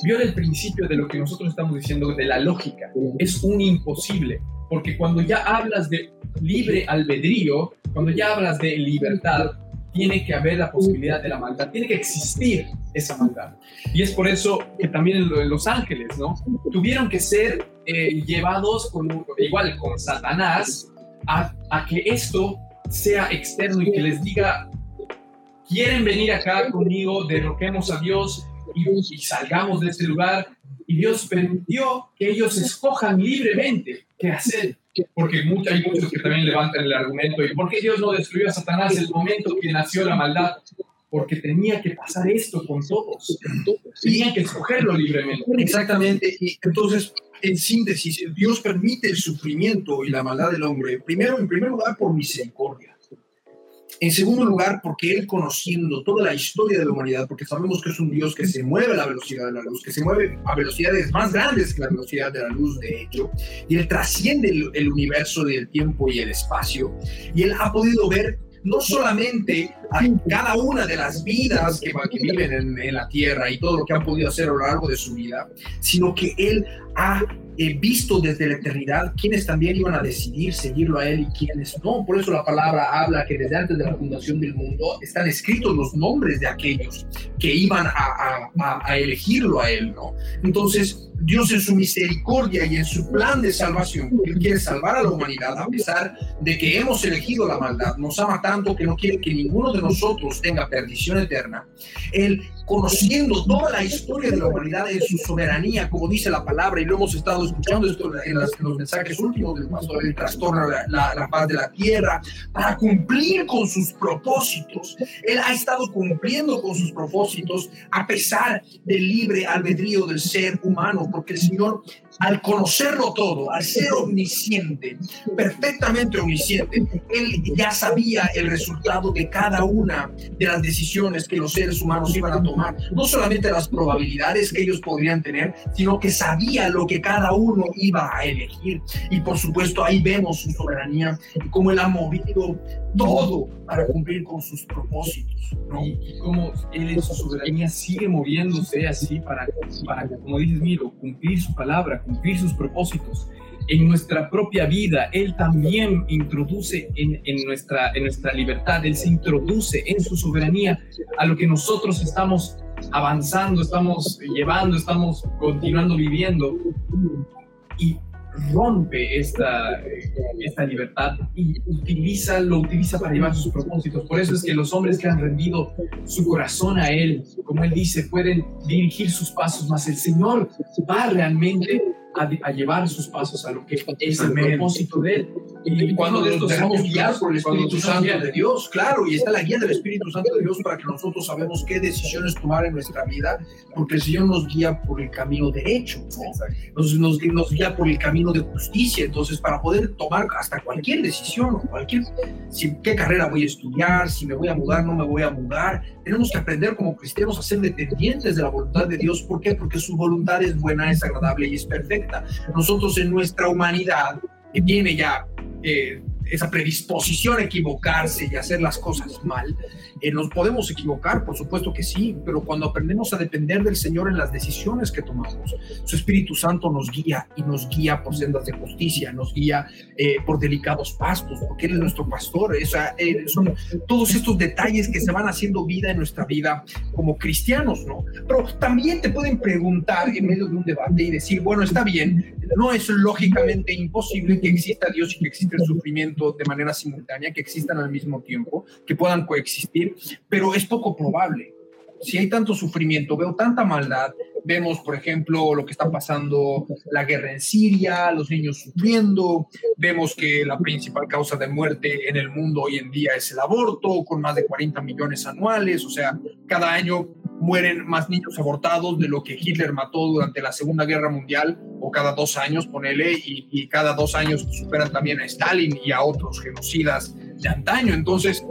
viola el principio de lo que nosotros estamos diciendo de la lógica, es un imposible, porque cuando ya hablas de libre albedrío, cuando ya hablas de libertad, tiene que haber la posibilidad de la maldad, tiene que existir esa maldad. Y es por eso que también Los Ángeles, ¿no? Tuvieron que ser eh, llevados con, igual con Satanás a, a que esto sea externo y que les diga, quieren venir acá conmigo, derroquemos a Dios y, y salgamos de este lugar. Y Dios permitió que ellos escojan libremente qué hacer porque hay muchos que también levantan el argumento, ¿y por qué Dios no destruyó a Satanás el momento que nació la maldad? Porque tenía que pasar esto con todos. Tenían que escogerlo libremente. Exactamente. Y entonces, en síntesis, Dios permite el sufrimiento y la maldad del hombre, primero, en primer lugar, por misericordia. En segundo lugar, porque Él conociendo toda la historia de la humanidad, porque sabemos que es un Dios que se mueve a la velocidad de la luz, que se mueve a velocidades más grandes que la velocidad de la luz, de hecho, y Él trasciende el, el universo del tiempo y el espacio, y Él ha podido ver no solamente a cada una de las vidas que, que viven en, en, la tierra y todo lo que han podido hacer a lo largo de su vida, sino que Él ha eh, visto desde la eternidad quiénes también iban a decidir seguirlo a Él y quiénes no. Por eso la palabra habla que desde antes de la fundación del mundo están escritos los nombres de aquellos que iban a, a, a elegirlo a Él, ¿no? Entonces, Dios en su misericordia y en su plan de salvación, Él quiere salvar a la humanidad a pesar de que hemos elegido la maldad, nos ama tanto que no quiere que ninguno de nosotros tenga perdición eterna. Él, conociendo toda la historia de la humanidad en su soberanía, como dice la palabra, y lo hemos estado escuchando esto en, los mensajes últimos del pastor, Él trastorna la, la, la paz de la tierra para cumplir con sus propósitos. Él ha estado cumpliendo con sus propósitos a pesar del libre albedrío del ser humano porque el Señor, al conocerlo todo, al ser omnisciente, perfectamente omnisciente, Él ya sabía el resultado de cada una de las decisiones que los seres humanos iban a tomar No solamente las probabilidades que ellos podrían tener, sino que sabía lo que cada uno iba a elegir. Y por supuesto ahí vemos su soberanía y cómo él ha movido todo para cumplir con sus propósitos. Y, cómo él en su soberanía sigue moviéndose así para, para, como dices, Miro, cumplir su palabra, cumplir sus propósitos en nuestra propia vida. Él también introduce en, en, nuestra, en nuestra libertad, Él se introduce en su soberanía a lo que nosotros estamos avanzando, estamos llevando, estamos continuando viviendo. Y rompe esta, esta libertad y utiliza, lo utiliza para llevar sus propósitos. Por eso es que los hombres que han rendido su corazón a Él, como Él dice, pueden dirigir sus pasos, más el Señor va realmente a, llevar sus pasos a lo que es el propósito de Él. Y cuando nos dejamos guiar por el Espíritu Santo de Dios, claro, y está la guía del Espíritu Santo de Dios para que nosotros sabemos qué decisiones tomar en nuestra vida, porque el Señor nos guía por el camino derecho, nos, nos, nos, guía por el camino de justicia, entonces para poder tomar hasta cualquier decisión, cualquier, si, qué carrera voy a estudiar, si me voy a mudar, no me voy a mudar, tenemos que aprender como cristianos a ser dependientes de la voluntad de Dios, ¿por qué? Porque su voluntad es buena, es agradable y es perfecta. Nosotros en nuestra humanidad, que tiene ya eh, esa predisposición a equivocarse y hacer las cosas mal. Eh, ¿Nos podemos equivocar? Por supuesto que sí, pero cuando aprendemos a depender del Señor en las decisiones que tomamos, su Espíritu Santo nos guía y nos guía por sendas de justicia, nos guía eh, por delicados pastos, porque Él es nuestro pastor. Esa, son todos estos detalles que se van haciendo vida en nuestra vida como cristianos, ¿no? Pero también te pueden preguntar en medio de un debate y decir, bueno, está bien, no es lógicamente imposible que exista Dios y que exista el sufrimiento de manera simultánea, que existan al mismo tiempo, que puedan coexistir, pero es poco probable. Si hay tanto sufrimiento, veo tanta maldad, vemos, por ejemplo, lo que está pasando, la guerra en Siria, los niños sufriendo, vemos que la principal causa de muerte en el mundo hoy en día es el aborto, con más de 40 millones anuales, o sea, cada año mueren más niños abortados de lo que Hitler mató durante la Segunda Guerra Mundial, o cada dos años, ponele, y, y cada dos años superan también a Stalin y a otros genocidas de antaño. Entonces,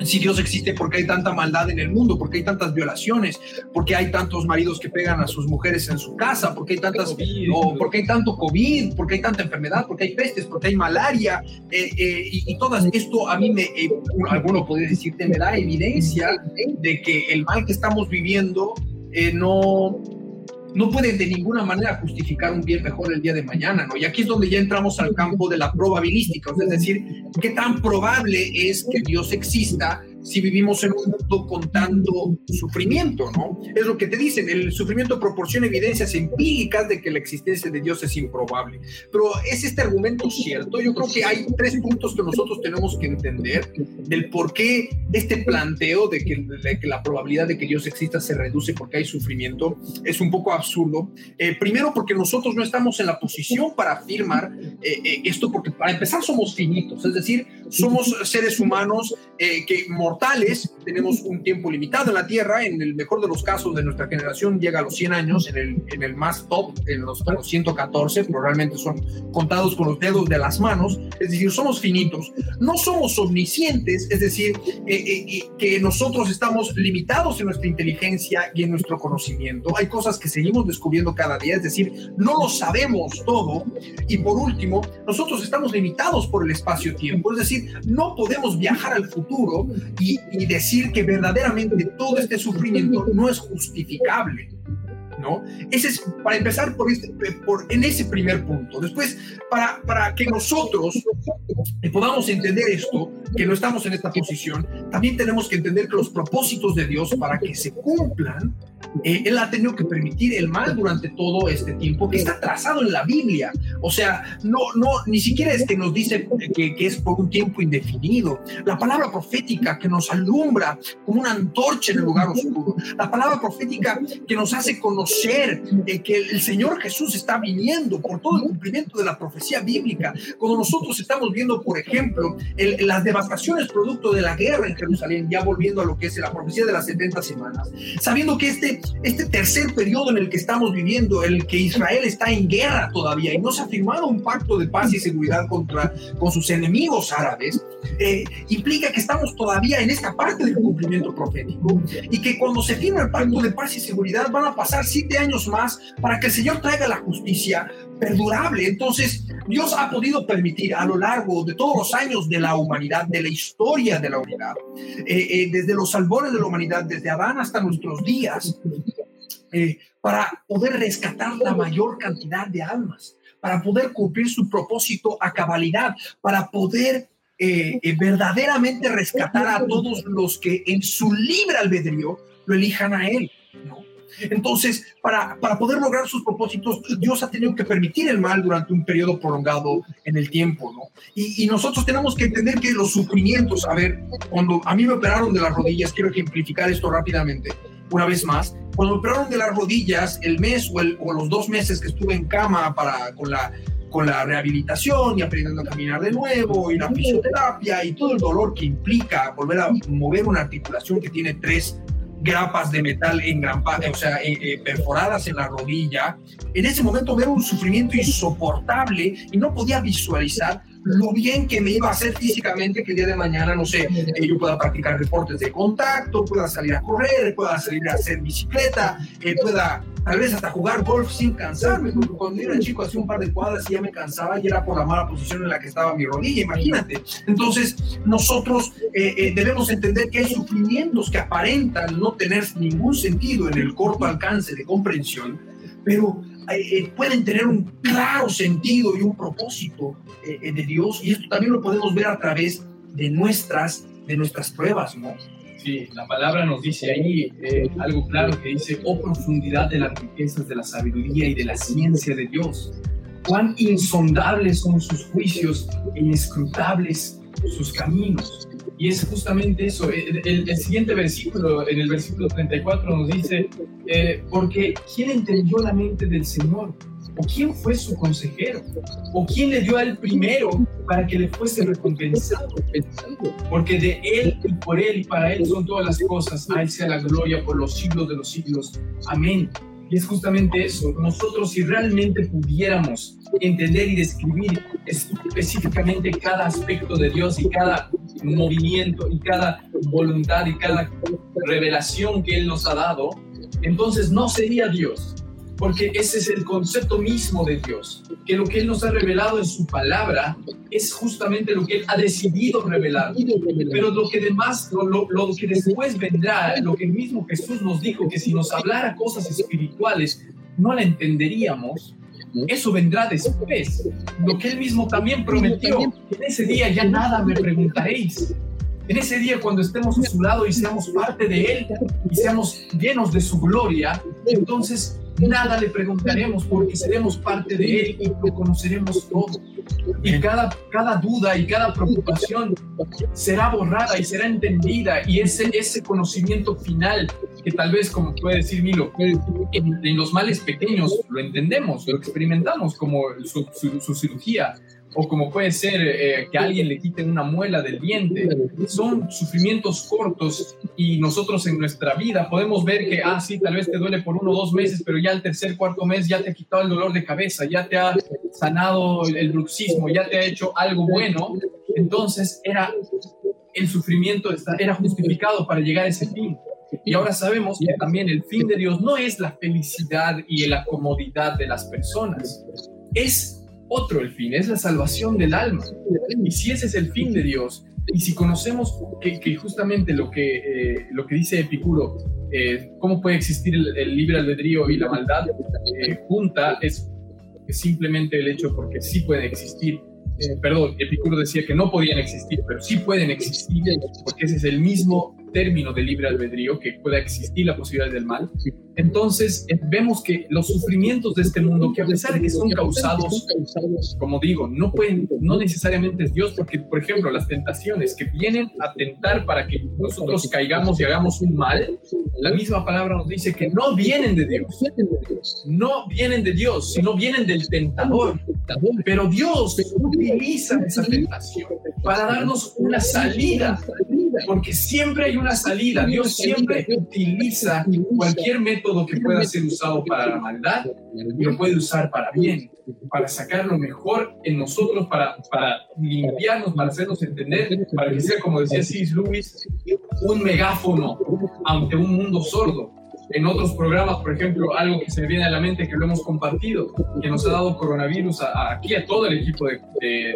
si Dios existe, porque hay tanta maldad en el mundo? porque hay tantas violaciones? porque hay tantos maridos que pegan a sus mujeres en su casa? porque hay tantas, o porque hay tanto COVID? porque hay tanta enfermedad? porque hay pestes? porque hay malaria? Eh, eh, y, y, todas esto a mí me, eh, alguno podría decirte, me da evidencia de que el mal que estamos viviendo no, no puede de ninguna manera justificar un bien mejor el día de mañana, ¿no? Y aquí es donde ya entramos al campo de la probabilística, es decir, qué tan probable es que Dios exista si vivimos en un mundo con tanto sufrimiento, ¿no? Es lo que te dicen, el sufrimiento proporciona evidencias empíricas de que la existencia de Dios es improbable. Pero ¿es este argumento cierto? Yo creo que hay tres puntos que nosotros tenemos que entender del por qué este planteo de que, de que la probabilidad de que Dios exista se reduce porque hay sufrimiento es un poco absurdo. Eh, primero porque nosotros no estamos en la posición para afirmar eh, eh, esto porque para empezar somos finitos, es decir, somos seres humanos que mortales, tenemos un tiempo limitado en la Tierra, en el mejor de los casos de nuestra generación llega a los 100 años, en el, en el más top, en los, 114, pero realmente son contados con los dedos de las manos, es decir, somos finitos, no somos omniscientes, es decir, eh, eh, que nosotros estamos limitados en nuestra inteligencia y en nuestro conocimiento, hay cosas que seguimos descubriendo cada día, es decir, no lo sabemos todo, y por último, nosotros estamos limitados por el espacio-tiempo, es decir, no podemos viajar al futuro y y, decir que verdaderamente todo este sufrimiento no es justificable. ¿No? Ese es para empezar por, este, por en ese primer punto. Después, para, para que nosotros podamos entender esto, que no estamos en esta posición, también tenemos que entender que los propósitos de Dios para que se cumplan eh, él ha tenido que permitir el mal durante todo este tiempo que está trazado en la Biblia. O sea, no, no, ni siquiera es que nos dice que, que, es por un tiempo indefinido. La palabra profética que nos alumbra como una antorcha en el lugar oscuro. La palabra profética que nos hace conocer eh, que el Señor Jesús está viniendo por todo el cumplimiento de la profecía bíblica. Cuando nosotros estamos viendo, por ejemplo, el, las devastaciones producto de la guerra en Jerusalén, ya volviendo a lo que es la profecía de las 70 semanas, sabiendo que este, este tercer periodo en el que estamos viviendo, el que Israel está en guerra todavía y no se ha firmado un pacto de paz y seguridad contra, con sus enemigos árabes, eh, implica que estamos todavía en esta parte del cumplimiento profético y que cuando se firma el pacto de paz y seguridad van a pasar siete años más para que el Señor traiga la justicia perdurable. Entonces, Dios ha podido permitir a lo largo de todos los años de la humanidad, de la historia de la humanidad, eh, eh, desde los albores de la humanidad, desde Adán hasta nuestros días, para poder rescatar la mayor cantidad de almas, para poder cumplir su propósito a cabalidad, para poder eh, eh, verdaderamente rescatar a todos los que en su libre albedrío lo elijan a Él. Entonces, para, para poder lograr sus propósitos, Dios ha tenido que permitir el mal durante un periodo prolongado en el tiempo, ¿no? Y, y, nosotros tenemos que entender que los sufrimientos, a ver, cuando a mí me operaron de las rodillas, quiero ejemplificar esto rápidamente, una vez más, cuando me operaron de las rodillas, el mes o, el, o los dos meses que estuve en cama para, con la con la rehabilitación y aprendiendo a caminar de nuevo y la fisioterapia y todo el dolor que implica volver a mover una articulación que tiene tres grapas de metal o sea, eh, eh, perforadas en la rodilla. En ese momento ver un sufrimiento insoportable y no podía visualizar lo bien que me iba a hacer físicamente que el día de mañana, no sé, eh, yo pueda practicar deportes de contacto, pueda salir a correr, pueda salir a hacer bicicleta, pueda tal vez hasta jugar golf sin cansarme, porque cuando era chico hacía un par de cuadras y ya me cansaba y era por la mala posición en la que estaba mi rodilla, imagínate. Entonces, nosotros eh, eh, debemos entender que hay sufrimientos que aparentan no tener ningún sentido en el corto alcance de comprensión, pero eh, pueden tener un claro sentido y un propósito de Dios, y esto también lo podemos ver a través de nuestras, de nuestras pruebas, ¿no? Sí, la palabra nos dice ahí eh, algo claro que dice, oh profundidad de las riquezas de la sabiduría y de la ciencia de Dios. Cuán insondables son sus juicios e inescrutables sus caminos. Y es justamente eso. El, el, siguiente versículo, en el versículo 34, nos dice, eh, porque ¿quién entendió la mente del Señor? ¿O quién fue su consejero? ¿O quién le dio al primero para que le fuese recompensado? Porque de Él y por Él y para Él son todas las cosas. A Él sea la gloria por los siglos de los siglos. Amén. Y es justamente eso. Nosotros si realmente pudiéramos entender y describir específicamente cada aspecto de Dios y cada movimiento y cada voluntad y cada revelación que Él nos ha dado, entonces no sería Dios, porque ese es el concepto mismo de Dios, que lo que Él nos ha revelado en su palabra es justamente lo que Él ha decidido revelar. Pero lo que, demás, lo, lo, que después vendrá, lo que el mismo Jesús nos dijo, que si nos hablara cosas espirituales, no la entenderíamos, eso vendrá después. Lo que Él mismo también prometió, en ese día ya nada me preguntaréis. En ese día, cuando estemos a su lado y seamos parte de Él y seamos llenos de su gloria, entonces nada le preguntaremos porque seremos parte de Él y lo conoceremos todo. Y cada, cada duda y cada preocupación será borrada y será entendida y ese, ese conocimiento final que tal vez, como puede decir Milo, en, los males pequeños lo entendemos, lo experimentamos como su, su cirugía, o como puede ser eh, que alguien le quite una muela del diente. Son sufrimientos cortos y nosotros en nuestra vida podemos ver que, ah, sí, tal vez te duele por uno o dos meses, pero ya el tercer, cuarto mes ya te ha quitado el dolor de cabeza, ya te ha sanado el bruxismo, ya te ha hecho algo bueno. Entonces era el sufrimiento era justificado para llegar a ese fin. Y ahora sabemos que también el fin de Dios no es la felicidad y la comodidad de las personas, es otro el fin, es la salvación del alma. Y si ese es el fin de Dios, y si conocemos que, justamente lo que, eh, lo que dice Epicuro, eh, cómo puede existir el, libre albedrío y la maldad eh, junta, es, simplemente el hecho porque sí pueden existir. perdón, Epicuro decía que no podían existir, pero sí pueden existir, porque ese es el mismo término de libre albedrío, que pueda existir la posibilidad del mal, entonces eh, vemos que los sufrimientos de este mundo, que a pesar de que son causados, como digo, no pueden, no necesariamente es Dios, porque por ejemplo las tentaciones que vienen a tentar para que nosotros caigamos y hagamos un mal, la misma palabra nos dice que no vienen de Dios, no vienen de Dios, sino vienen del tentador. Pero Dios utiliza esa tentación para darnos una salida, porque siempre hay una salida. Dios siempre utiliza cualquier método que pueda ser usado para la maldad y lo puede usar para bien, para sacar lo mejor en nosotros, para, para limpiarnos, para hacernos entender, para que sea, como decía C.S. Lewis, un megáfono ante un mundo sordo en otros programas, por ejemplo, algo que se me viene a la mente que lo hemos compartido, que nos ha dado coronavirus aquí a todo el equipo de,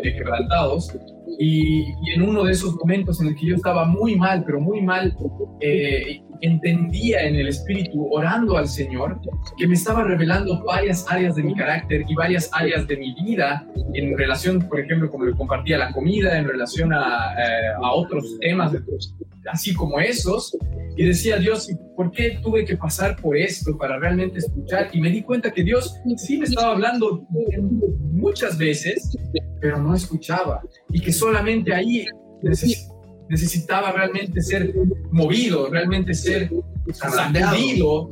de, quebrantados. Y, en uno de esos momentos en el que yo estaba muy mal, pero muy mal, eh, entendía en el espíritu, orando al Señor, que me estaba revelando varias áreas de mi carácter y varias áreas de mi vida en relación, por ejemplo, como le compartía la comida, en relación a, eh, a otros temas, así como esos. Y decía, Dios, ¿por qué tuve que pasar por esto para realmente escuchar? Y me di cuenta que Dios sí me estaba hablando muchas veces, pero no escuchaba. Y que solamente ahí necesitaba realmente ser movido, realmente ser sacudido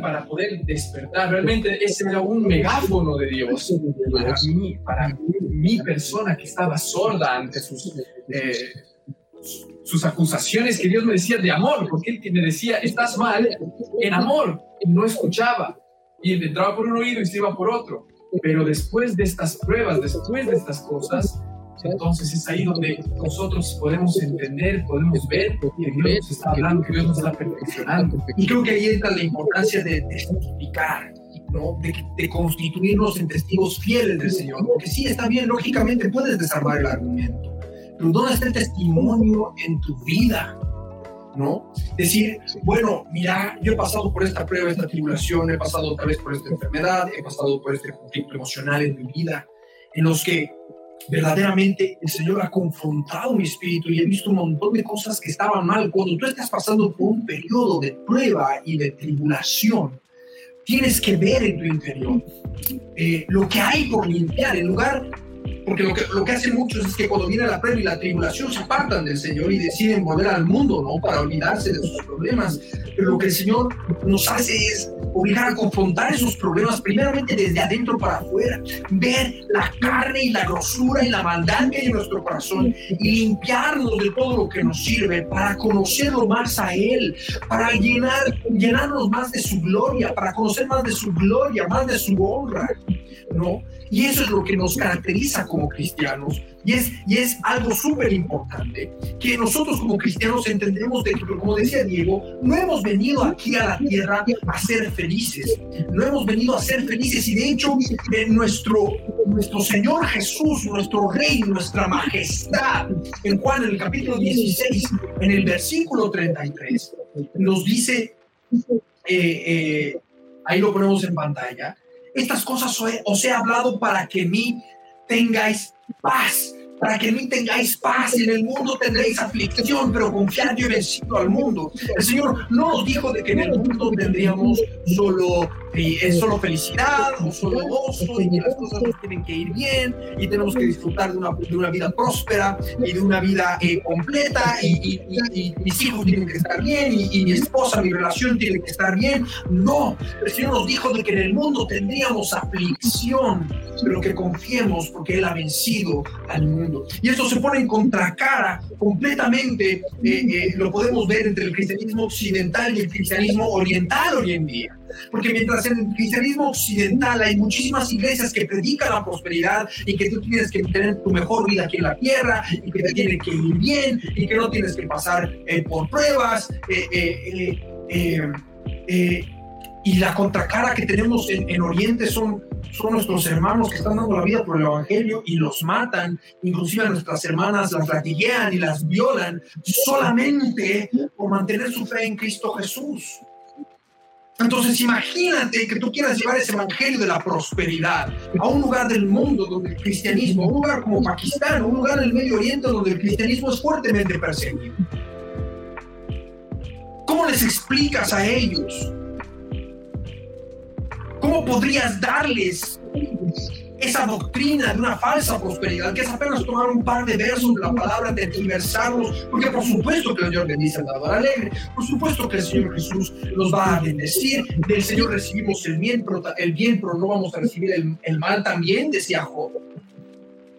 para poder despertar. Realmente ese era un megáfono de Dios para mi persona que estaba sorda ante sus... Eh, sus acusaciones que Dios me decía de amor, porque él me decía, estás mal en amor, no escuchaba. Y entraba por un oído y se iba por otro. Pero después de estas pruebas, después de estas cosas, entonces es ahí donde nosotros podemos entender, podemos ver que Dios nos está hablando, que Dios nos está perfeccionando. Y creo que ahí entra la importancia de testificar, ¿no? de, de, constituirnos en testigos fieles del Señor. Porque sí, está bien, lógicamente puedes desarmar el argumento, pero ¿dónde está el testimonio en tu vida? ¿no? Decir, bueno, mira, yo he pasado por esta prueba, esta tribulación, he pasado otra vez por esta enfermedad, he pasado por este conflicto emocional en mi vida, en los que verdaderamente el Señor ha confrontado mi espíritu y he visto un montón de cosas que estaban mal. Cuando tú estás pasando por un periodo de prueba y de tribulación, tienes que ver en tu interior eh, lo que hay por limpiar, en lugar porque lo que, lo que hacen muchos es que cuando viene la prueba y la tribulación se apartan del Señor y deciden volver al mundo, ¿no? Para olvidarse de sus problemas. Pero lo que el Señor nos hace es obligar a confrontar esos problemas primeramente desde adentro para afuera, ver la carne y la grosura y la maldad que hay en nuestro corazón y limpiarnos de todo lo que nos sirve para conocerlo más a Él, para llenar, llenarnos más de su gloria, para conocer más de su gloria, más de su honra, ¿no? Y eso es lo que nos caracteriza como cristianos. Y es, y es algo súper importante, que nosotros como cristianos entendemos de que, como decía Diego, no hemos venido aquí a la tierra a ser felices. No hemos venido a ser felices. Y de hecho, eh, nuestro, nuestro Señor Jesús, nuestro Rey, nuestra majestad, en Juan, en el capítulo 16, en el versículo 33, nos dice, eh, eh, ahí lo ponemos en pantalla, estas cosas os he hablado para que en mí tengáis paz para que mí tengáis paz y en el mundo tendréis aflicción, pero confiad, yo he vencido al mundo. El Señor no nos dijo de que en el mundo tendríamos solo, eh, solo felicidad o solo gozo y que las cosas nos tienen que ir bien y tenemos que disfrutar de una, de una vida próspera y de una vida eh, completa y, y, mis hijos tienen que estar bien y, mi esposa, mi relación tiene que estar bien. No, el Señor nos dijo de que en el mundo tendríamos aflicción, pero que confiemos porque Él ha vencido al mundo. Y esto se pone en contracara completamente, eh, eh, lo podemos ver entre el cristianismo occidental y el cristianismo oriental hoy en día. Porque mientras en el cristianismo occidental hay muchísimas iglesias que predican la prosperidad y que tú tienes que tener tu mejor vida aquí en la tierra y que te tiene que ir bien y que no tienes que pasar eh, por pruebas. Y la contracara que tenemos en, en Oriente son son nuestros hermanos que están dando la vida por el Evangelio y los matan, inclusive a nuestras hermanas las latiguean y las violan solamente por mantener su fe en Cristo Jesús. Entonces imagínate que tú quieras llevar ese evangelio de la prosperidad a un lugar del mundo donde el cristianismo, un lugar como Pakistán, un lugar en el Medio Oriente donde el cristianismo es fuertemente perseguido. ¿Cómo les explicas a ellos ¿Cómo podrías darles esa doctrina de una falsa prosperidad, que es apenas tomar un par de versos de la palabra, de diversarlos, porque por supuesto que el Señor bendice al dador alegre, por supuesto que el Señor Jesús nos va a bendecir, del Señor recibimos el bien, pero, el bien, pero no vamos a recibir el, el mal también, decía Job.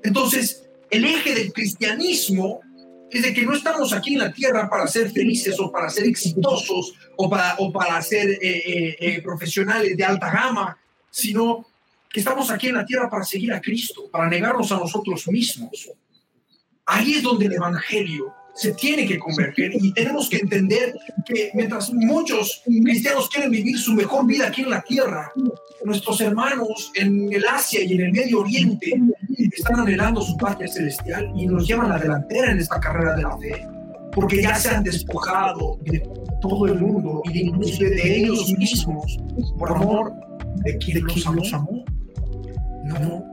Entonces, el eje del cristianismo es de que no estamos aquí en la tierra para ser felices o para ser exitosos o para, o para ser eh, eh, eh, profesionales de alta gama, sino que estamos aquí en la tierra para seguir a Cristo, para negarnos a nosotros mismos. Ahí es donde el Evangelio se tiene que converger y tenemos que entender que mientras muchos cristianos quieren vivir su mejor vida aquí en la tierra, nuestros hermanos en el Asia y en el Medio Oriente están anhelando su patria celestial y nos llevan a la delantera en esta carrera de la fe, porque ya se han despojado de todo el mundo y de inclusive de ellos mismos por amor de quien los amó. No,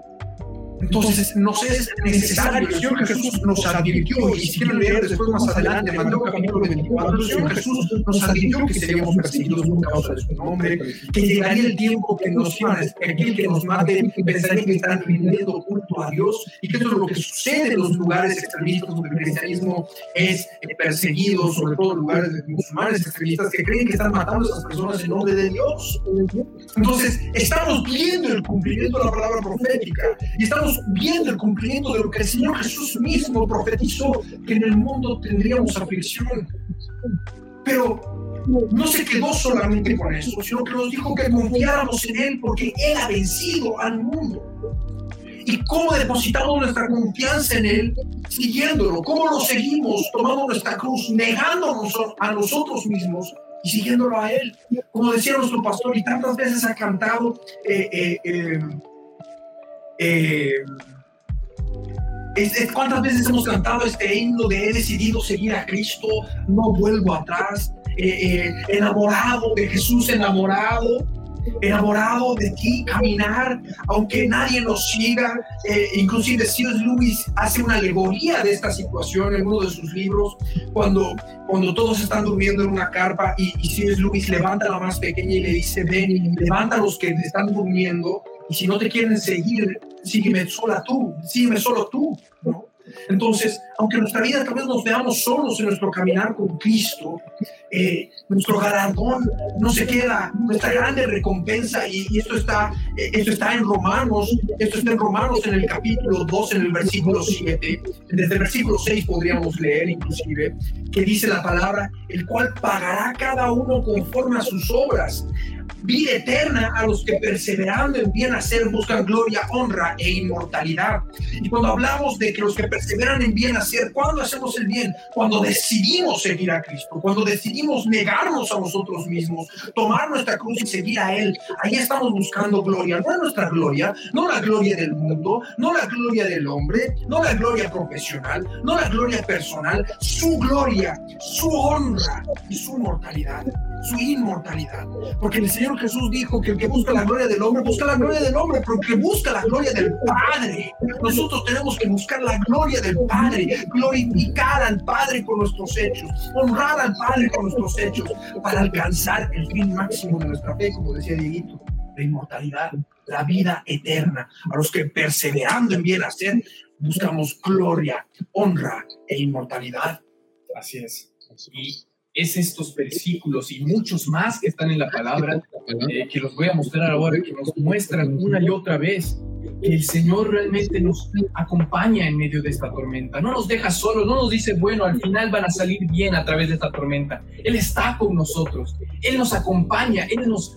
entonces, nos es necesario, el Señor Jesús nos advirtió, y si quieren leer después más adelante, Mateo capítulo 24, el Señor Jesús nos advirtió que seríamos perseguidos por causa de su nombre, que llegaría el tiempo que nos iban, que aquel que nos mate pensaría que están rindiendo culto a Dios, y que eso es lo que sucede en los lugares extremistas donde el cristianismo es perseguido, sobre todo en lugares de musulmanes extremistas que creen que están matando a esas personas en nombre de Dios. Entonces, estamos viendo el cumplimiento de la palabra profética, y estamos viendo el cumplimiento de lo que el Señor Jesús mismo profetizó, que en el mundo tendríamos aflicción. Pero no se quedó solamente con eso, sino que nos dijo que confiáramos en Él porque Él ha vencido al mundo. ¿Y cómo depositamos nuestra confianza en Él? Siguiéndolo. ¿Cómo lo seguimos? Tomando nuestra cruz, negándonos a nosotros mismos y siguiéndolo a Él. Como decía nuestro pastor, y tantas veces ha cantado eh, eh, eh eh, ¿Cuántas veces hemos cantado este himno de he decidido seguir a Cristo, no vuelvo atrás, eh, eh, enamorado de Jesús, enamorado, enamorado de ti, caminar, aunque nadie nos siga. inclusive C.S. Lewis hace una alegoría de esta situación en uno de sus libros, cuando, cuando todos están durmiendo en una carpa y, y C.S. Lewis levanta a la más pequeña y le dice, ven, levanta a los que están durmiendo y si no te quieren seguir, sígueme sola tú, sígueme solo tú, ¿no? Entonces, aunque nuestra vida tal vez nos veamos solos en nuestro caminar con Cristo, eh, nuestro galardón no se queda, nuestra grande recompensa, y, esto, está, eh, esto está en Romanos, esto está en Romanos en el capítulo 2, en el versículo 7, desde el versículo 6 podríamos leer inclusive, que dice la palabra, el cual pagará cada uno conforme a sus obras vida eterna a los que perseverando en bien hacer buscan gloria, honra e inmortalidad. Y cuando hablamos de que los que perseveran en bien hacer, ¿cuándo hacemos el bien? Cuando decidimos seguir a Cristo, cuando decidimos negarnos a nosotros mismos, tomar nuestra cruz y seguir a Él. Ahí estamos buscando gloria, no nuestra gloria, no la gloria del mundo, no la gloria del hombre, no la gloria profesional, no la gloria personal, su gloria, su honra y su mortalidad, su inmortalidad. Porque el Señor Jesús dijo que el que busca la gloria del hombre, busca la gloria del hombre, pero que busca la gloria del Padre. Nosotros tenemos que buscar la gloria del Padre, glorificar al Padre con nuestros hechos, honrar al Padre con nuestros hechos, para alcanzar el fin máximo de nuestra fe, como decía Dieguito, la inmortalidad, la vida eterna. A los que perseverando en bien hacer, buscamos gloria, honra e inmortalidad. Así es. Y es estos versículos y muchos más que están en la palabra, eh, que los voy a mostrar ahora, que nos muestran una y otra vez que el Señor realmente nos acompaña en medio de esta tormenta. No nos deja solos, no nos dice, bueno, al final van a salir bien a través de esta tormenta. Él está con nosotros, Él nos acompaña, Él nos,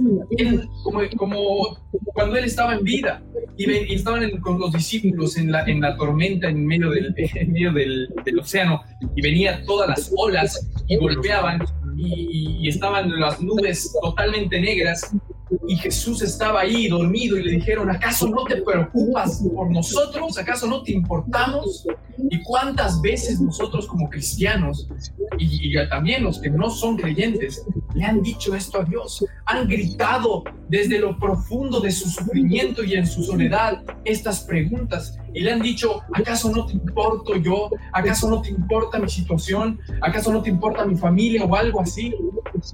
como, como cuando Él estaba en vida y, estaban con los discípulos en la, en la tormenta en medio, del, medio del, del océano y venían todas las olas y golpeaban y, y, estaban las nubes totalmente negras y Jesús estaba ahí dormido y le dijeron, ¿acaso no te preocupas por nosotros? ¿Acaso no te importamos? ¿Y cuántas veces nosotros como cristianos y, también los que no son creyentes le han dicho esto a Dios? Han gritado desde lo profundo de su sufrimiento y en su soledad estas preguntas y le han dicho, ¿acaso no te importo yo? ¿Acaso no te importa mi situación? ¿Acaso no te importa mi familia o algo así?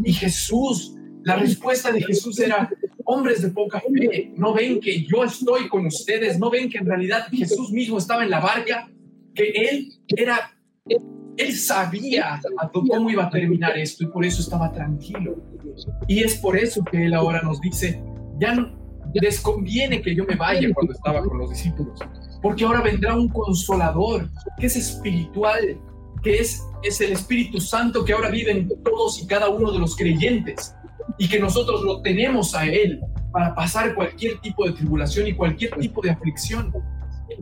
Y Jesús la respuesta de Jesús era, hombres de poca fe, no ven que yo estoy con ustedes, no ven que en realidad Jesús mismo estaba en la barca, que él era, él sabía cómo iba a terminar esto y por eso estaba tranquilo. Y es por eso que él ahora nos dice, ya no les conviene que yo me vaya cuando estaba con los discípulos, porque ahora vendrá un consolador que es espiritual, que es, es el Espíritu Santo que ahora vive en todos y cada uno de los creyentes y que nosotros lo tenemos a Él para pasar cualquier tipo de tribulación y cualquier tipo de aflicción.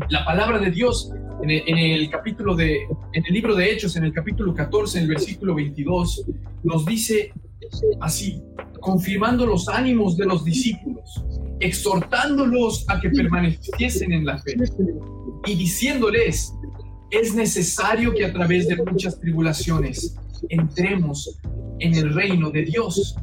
La palabra de Dios en el, capítulo de, en el libro de Hechos, en el capítulo 14, en el versículo 22, nos dice así, confirmando los ánimos de los discípulos, exhortándolos a que permaneciesen en la fe y diciéndoles, es necesario que a través de muchas tribulaciones entremos en el reino de Dios.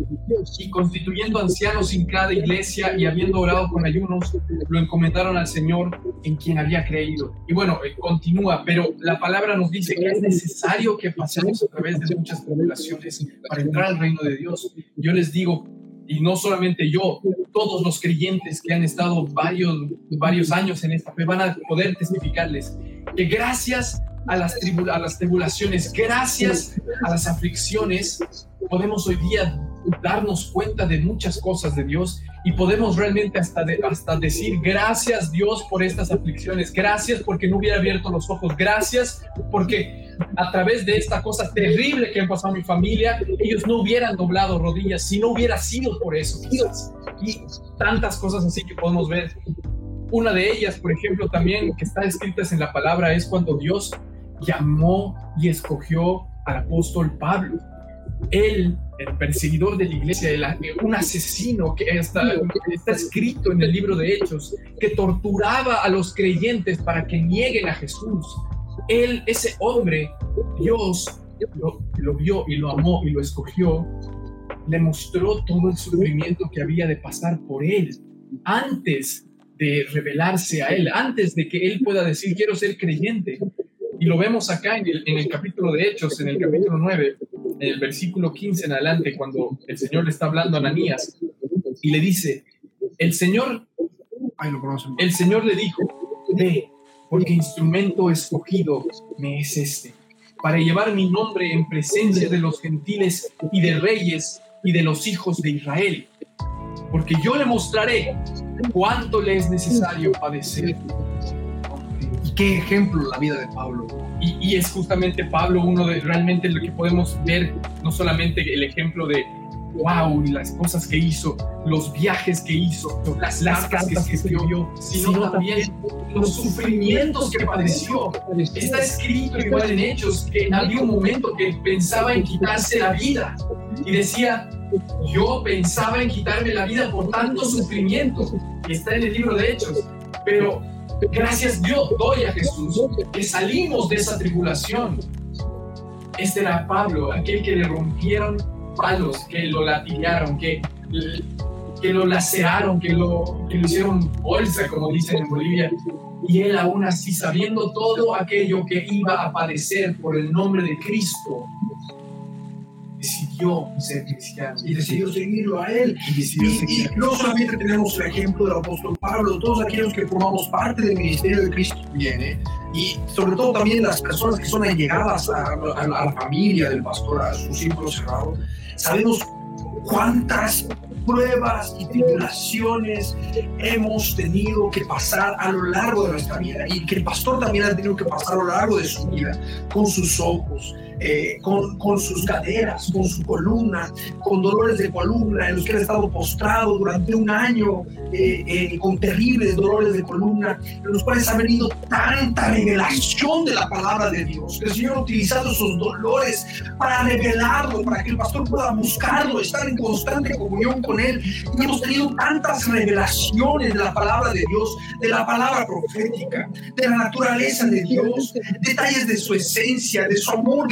Y constituyendo ancianos en cada iglesia y habiendo orado con ayunos, lo encomendaron al Señor en quien había creído. Y bueno, eh, continúa, pero la palabra nos dice que es necesario que pasemos a través de muchas tribulaciones para entrar al reino de Dios. Yo les digo, y no solamente yo, todos los creyentes que han estado varios, varios años en esta fe van a poder testificarles que gracias a las, a las tribulaciones, gracias a las aflicciones, podemos hoy día darnos cuenta de muchas cosas de Dios y podemos realmente hasta, hasta decir gracias Dios por estas aflicciones, gracias porque no hubiera abierto los ojos, gracias porque a través de esta cosa terrible que ha pasado mi familia, ellos no hubieran doblado rodillas si no hubiera sido por eso. Y tantas cosas así que podemos ver. Una de ellas, por ejemplo, también que está escrita en la palabra es cuando Dios llamó y escogió al apóstol Pablo. Él, el perseguidor de la iglesia, un asesino que está, escrito en el libro de Hechos, que torturaba a los creyentes para que nieguen a Jesús. Él, ese hombre, Dios lo, lo vio y lo amó y lo escogió, le mostró todo el sufrimiento que había de pasar por él antes de revelarse a él, antes de que él pueda decir quiero ser creyente. Y lo vemos acá en el, en el capítulo de Hechos, en el capítulo 9, en el versículo 15 en adelante, cuando el Señor le está hablando a Ananías y le dice, el Señor, el Señor le dijo, ve, porque instrumento escogido me es este, para llevar mi nombre en presencia de los gentiles y de reyes y de los hijos de Israel, porque yo le mostraré cuánto le es necesario padecer qué ejemplo la vida de Pablo. Y, es justamente Pablo uno de realmente lo que podemos ver, no solamente el ejemplo de wow, y las cosas que hizo, los viajes que hizo, las, las cartas que escribió, sino, también los sufrimientos que padeció. Está escrito igual en Hechos que había un momento que pensaba en quitarse la vida y decía, yo pensaba en quitarme la vida por tanto sufrimiento. Está en el libro de Hechos, pero Gracias Dios doy a Jesús que salimos de esa tribulación. Este era Pablo, aquel que le rompieron palos, que lo latillaron, que, que lo laceraron, que lo, que lo hicieron bolsa, como dicen en Bolivia. Y él aún así, sabiendo todo aquello que iba a padecer por el nombre de Cristo, decidió ser cristiano. Y decidió seguirlo a él. Y, no solamente tenemos el ejemplo del apóstol Pablo, todos aquellos que formamos parte del ministerio de Cristo viene y sobre todo también las personas que son allegadas a, a la familia del pastor, a su círculo cerrado, sabemos cuántas pruebas y tribulaciones hemos tenido que pasar a lo largo de nuestra vida y que el pastor también ha tenido que pasar a lo largo de su vida con sus ojos, eh, con, con, sus caderas, con su columna, con dolores de columna, en los que ha estado postrado durante un año, eh, eh, con terribles dolores de columna, en los cuales ha venido tanta revelación de la palabra de Dios. El Señor ha utilizado esos dolores para revelarlo, para que el pastor pueda buscarlo, estar en constante comunión con Él. Y hemos tenido tantas revelaciones de la palabra de Dios, de la palabra profética, de la naturaleza de Dios, detalles de su esencia, de su amor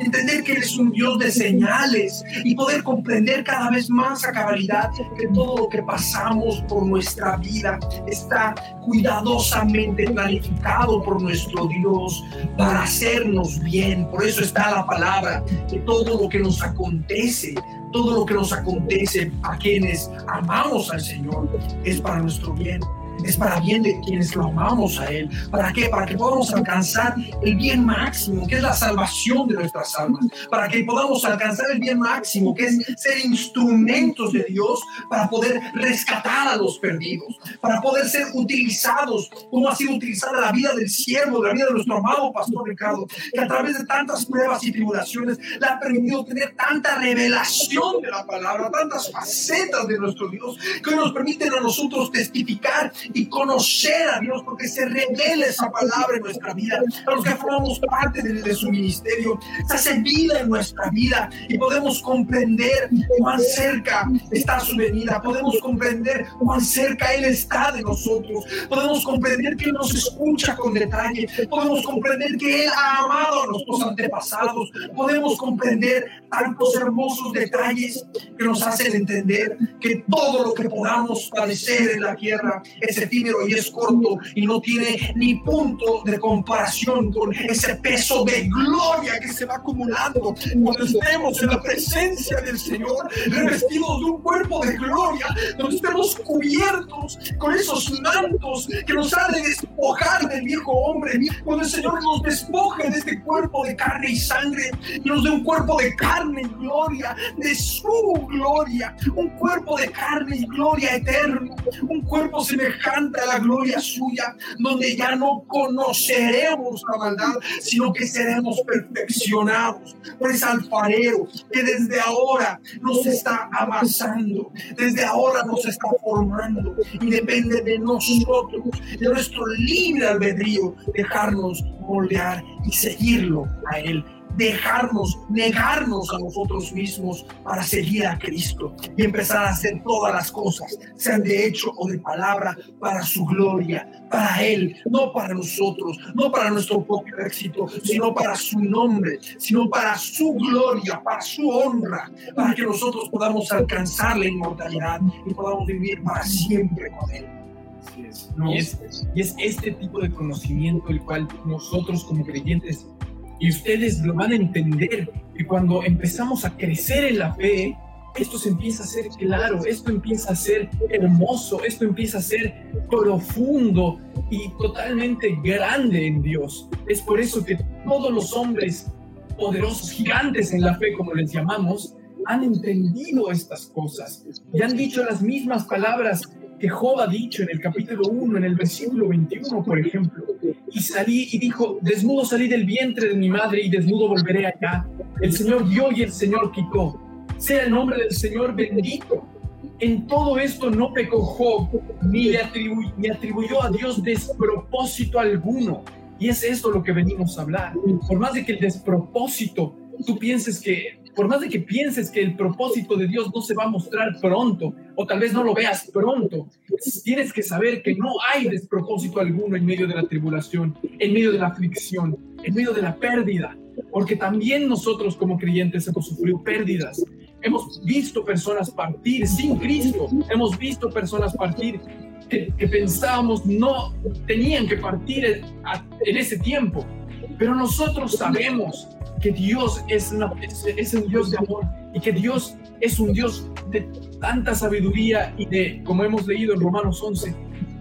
entender que Él es un Dios de señales y poder comprender cada vez más a cabalidad que todo lo que pasamos por nuestra vida está cuidadosamente planificado por nuestro Dios para hacernos bien. Por eso está la palabra, que todo lo que nos acontece, todo lo que nos acontece a quienes amamos al Señor es para nuestro bien. Es para bien de quienes lo amamos a Él. ¿Para qué? Para que podamos alcanzar el bien máximo, que es la salvación de nuestras almas. Para que podamos alcanzar el bien máximo, que es ser instrumentos de Dios para poder rescatar a los perdidos, para poder ser utilizados como ha sido utilizada la vida del siervo, la vida de nuestro amado pastor Ricardo, que a través de tantas pruebas y tribulaciones le ha permitido tener tanta revelación de la palabra, tantas facetas de nuestro Dios, que hoy nos permiten a nosotros testificar y conocer a Dios, porque se revela esa palabra en nuestra vida. A los que formamos parte de, su ministerio, se hace vida en nuestra vida y podemos comprender cuán cerca está su venida, podemos comprender cuán cerca Él está de nosotros, podemos comprender que Él nos escucha con detalle, podemos comprender que Él ha amado a nuestros antepasados, podemos comprender tantos hermosos detalles que nos hacen entender que todo lo que podamos padecer en la tierra es efímero y es corto y no tiene ni punto de comparación con ese peso de gloria que se va acumulando cuando estemos en la presencia del Señor, revestidos de un cuerpo de gloria, donde estemos cubiertos con esos mantos que nos ha de despojar del viejo hombre, cuando el Señor nos despoje de este cuerpo de carne y sangre y nos dé un cuerpo de carne y gloria, de su gloria, un cuerpo de carne y gloria eterno, un cuerpo semejante a la gloria suya, donde ya no conoceremos la maldad, sino que seremos perfeccionados por ese alfarero que desde ahora nos está amasando, desde ahora nos está formando y depende de nosotros, de nuestro libre albedrío, dejarnos moldear y seguirlo a Él dejarnos, negarnos a nosotros mismos para seguir a Cristo y empezar a hacer todas las cosas, sean de hecho o de palabra, para su gloria, para Él, no para nosotros, no para nuestro propio éxito, sino para su nombre, sino para su gloria, para su honra, para que nosotros podamos alcanzar la inmortalidad y podamos vivir para siempre con Él. y, es, este tipo de conocimiento el cual nosotros como creyentes y ustedes lo van a entender que cuando empezamos a crecer en la fe, esto se empieza a ser claro, esto empieza a ser hermoso, esto empieza a ser profundo y totalmente grande en Dios. Es por eso que todos los hombres poderosos, gigantes en la fe, como les llamamos, han entendido estas cosas y han dicho las mismas palabras que Job ha dicho en el capítulo 1, en el versículo 21, por ejemplo. Y salí y dijo, desnudo salí del vientre de mi madre y desnudo volveré allá. El Señor dio y el Señor quitó. Sea el nombre del Señor bendito. En todo esto no pecó Job, ni le ni atribuyó a Dios despropósito alguno. Y es esto lo que venimos a hablar. Por más de que el despropósito, tú pienses que por más de que pienses que el propósito de Dios no se va a mostrar pronto, o tal vez no lo veas pronto, tienes que saber que no hay despropósito alguno en medio de la tribulación, en medio de la aflicción, en medio de la pérdida, porque también nosotros como creyentes hemos sufrido pérdidas. Hemos visto personas partir sin Cristo, hemos visto personas partir que, pensábamos no tenían que partir en ese tiempo, pero nosotros sabemos que Dios es, es, un Dios de amor y que Dios es un Dios de tanta sabiduría y de, como hemos leído en Romanos 11,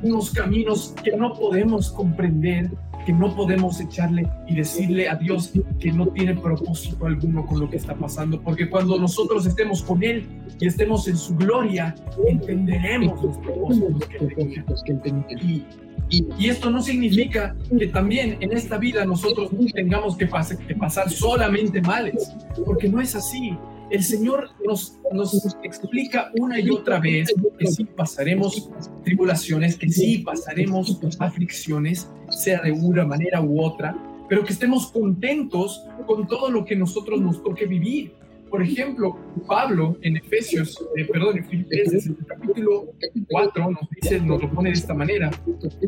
unos caminos que no podemos comprender, que no podemos echarle y decirle a Dios que no tiene propósito alguno con lo que está pasando, porque cuando nosotros estemos con Él y estemos en su gloria, entenderemos los propósitos que Él tenía. Y y, esto no significa que también en esta vida nosotros tengamos que, pasar solamente males, porque no es así. El Señor nos, nos explica una y otra vez que sí pasaremos tribulaciones, que sí pasaremos aflicciones, sea de una manera u otra, pero que estemos contentos con todo lo que nosotros nos toque vivir. Por ejemplo, Pablo en Efesios, eh, perdón, en Filipenses, en el capítulo 4, nos dice, nos lo pone de esta manera,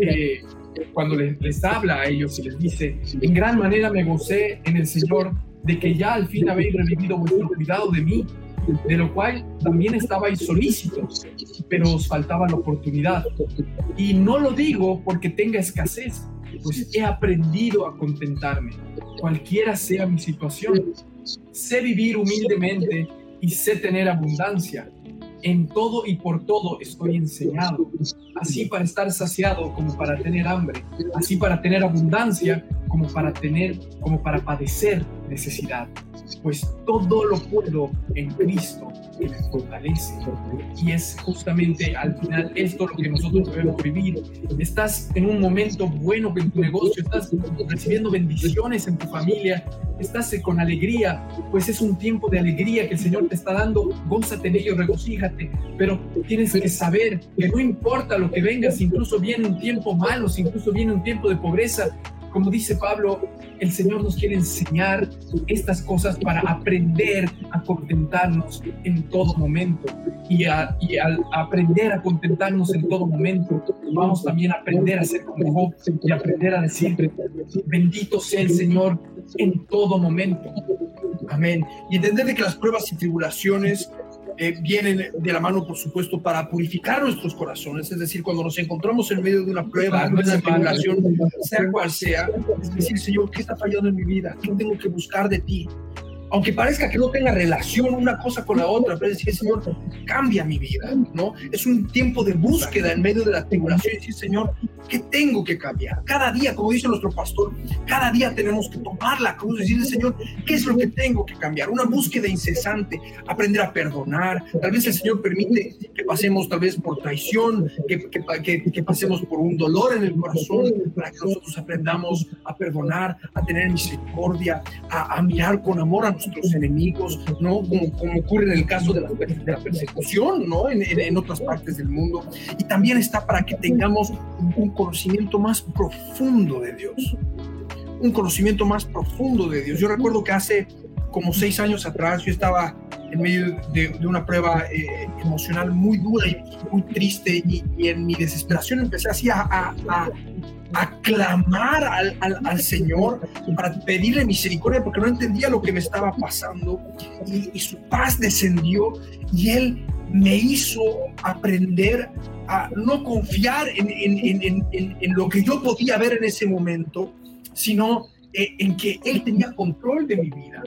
eh, cuando les, les, habla a ellos y les dice, en gran manera me gocé en el Señor de que ya al fin habéis revivido vuestro cuidado de mí, de lo cual también estabais solícitos, pero os faltaba la oportunidad. Y no lo digo porque tenga escasez, pues he aprendido a contentarme, cualquiera sea mi situación sé vivir humildemente y sé tener abundancia. en todo y por todo estoy enseñado, así para estar saciado como para tener hambre, así para tener abundancia como para tener, como para padecer necesidad. Pues todo lo puedo en Cristo que me fortalece. Y es justamente al final esto lo que nosotros debemos vivir. Estás en un momento bueno en tu negocio, estás recibiendo bendiciones en tu familia, estás con alegría, pues es un tiempo de alegría que el Señor te está dando, gózate en ello, regocíjate, pero tienes que saber que no importa lo que vengas, incluso viene un tiempo malo, incluso viene un tiempo de pobreza, como dice Pablo, el Señor nos quiere enseñar estas cosas para aprender a contentarnos en todo momento. Y, al aprender a contentarnos en todo momento, vamos también a aprender a ser como Job y aprender a decir, bendito sea el Señor en todo momento. Amén. Y entender que las pruebas y tribulaciones eh, vienen de la mano, por supuesto, para purificar nuestros corazones. Es decir, cuando nos encontramos en medio de una prueba, de una tribulación, sea cual sea, es decir, Señor, ¿qué está fallando en mi vida? ¿Qué tengo que buscar de ti? Aunque parezca que no tenga relación una cosa con la otra, pero decir, Señor, cambia mi vida, ¿no? Es un tiempo de búsqueda en medio de la tribulación y decir, Señor, ¿qué tengo que cambiar? Cada día, como dice nuestro pastor, cada día tenemos que tomar la cruz y decirle, Señor, ¿qué es lo que tengo que cambiar? Una búsqueda incesante, aprender a perdonar. Tal vez el Señor permite que pasemos tal vez por traición, que, que, que pasemos por un dolor en el corazón, para que nosotros aprendamos a perdonar, a tener misericordia, a, a mirar con amor a nuestros enemigos, ¿no? Como, como ocurre en el caso de la, de la persecución, ¿no? En, en, otras partes del mundo. Y también está para que tengamos un conocimiento más profundo de Dios. Un conocimiento más profundo de Dios. Yo recuerdo que hace como seis años atrás yo estaba en medio de, de una prueba eh, emocional muy dura y muy triste y, y, en mi desesperación empecé así a, a, a aclamar al, al, al, Señor para pedirle misericordia porque no entendía lo que me estaba pasando. Y, y, su paz descendió y Él me hizo aprender a no confiar en, en, en, en lo que yo podía ver en ese momento, sino eh, en que Él tenía control de mi vida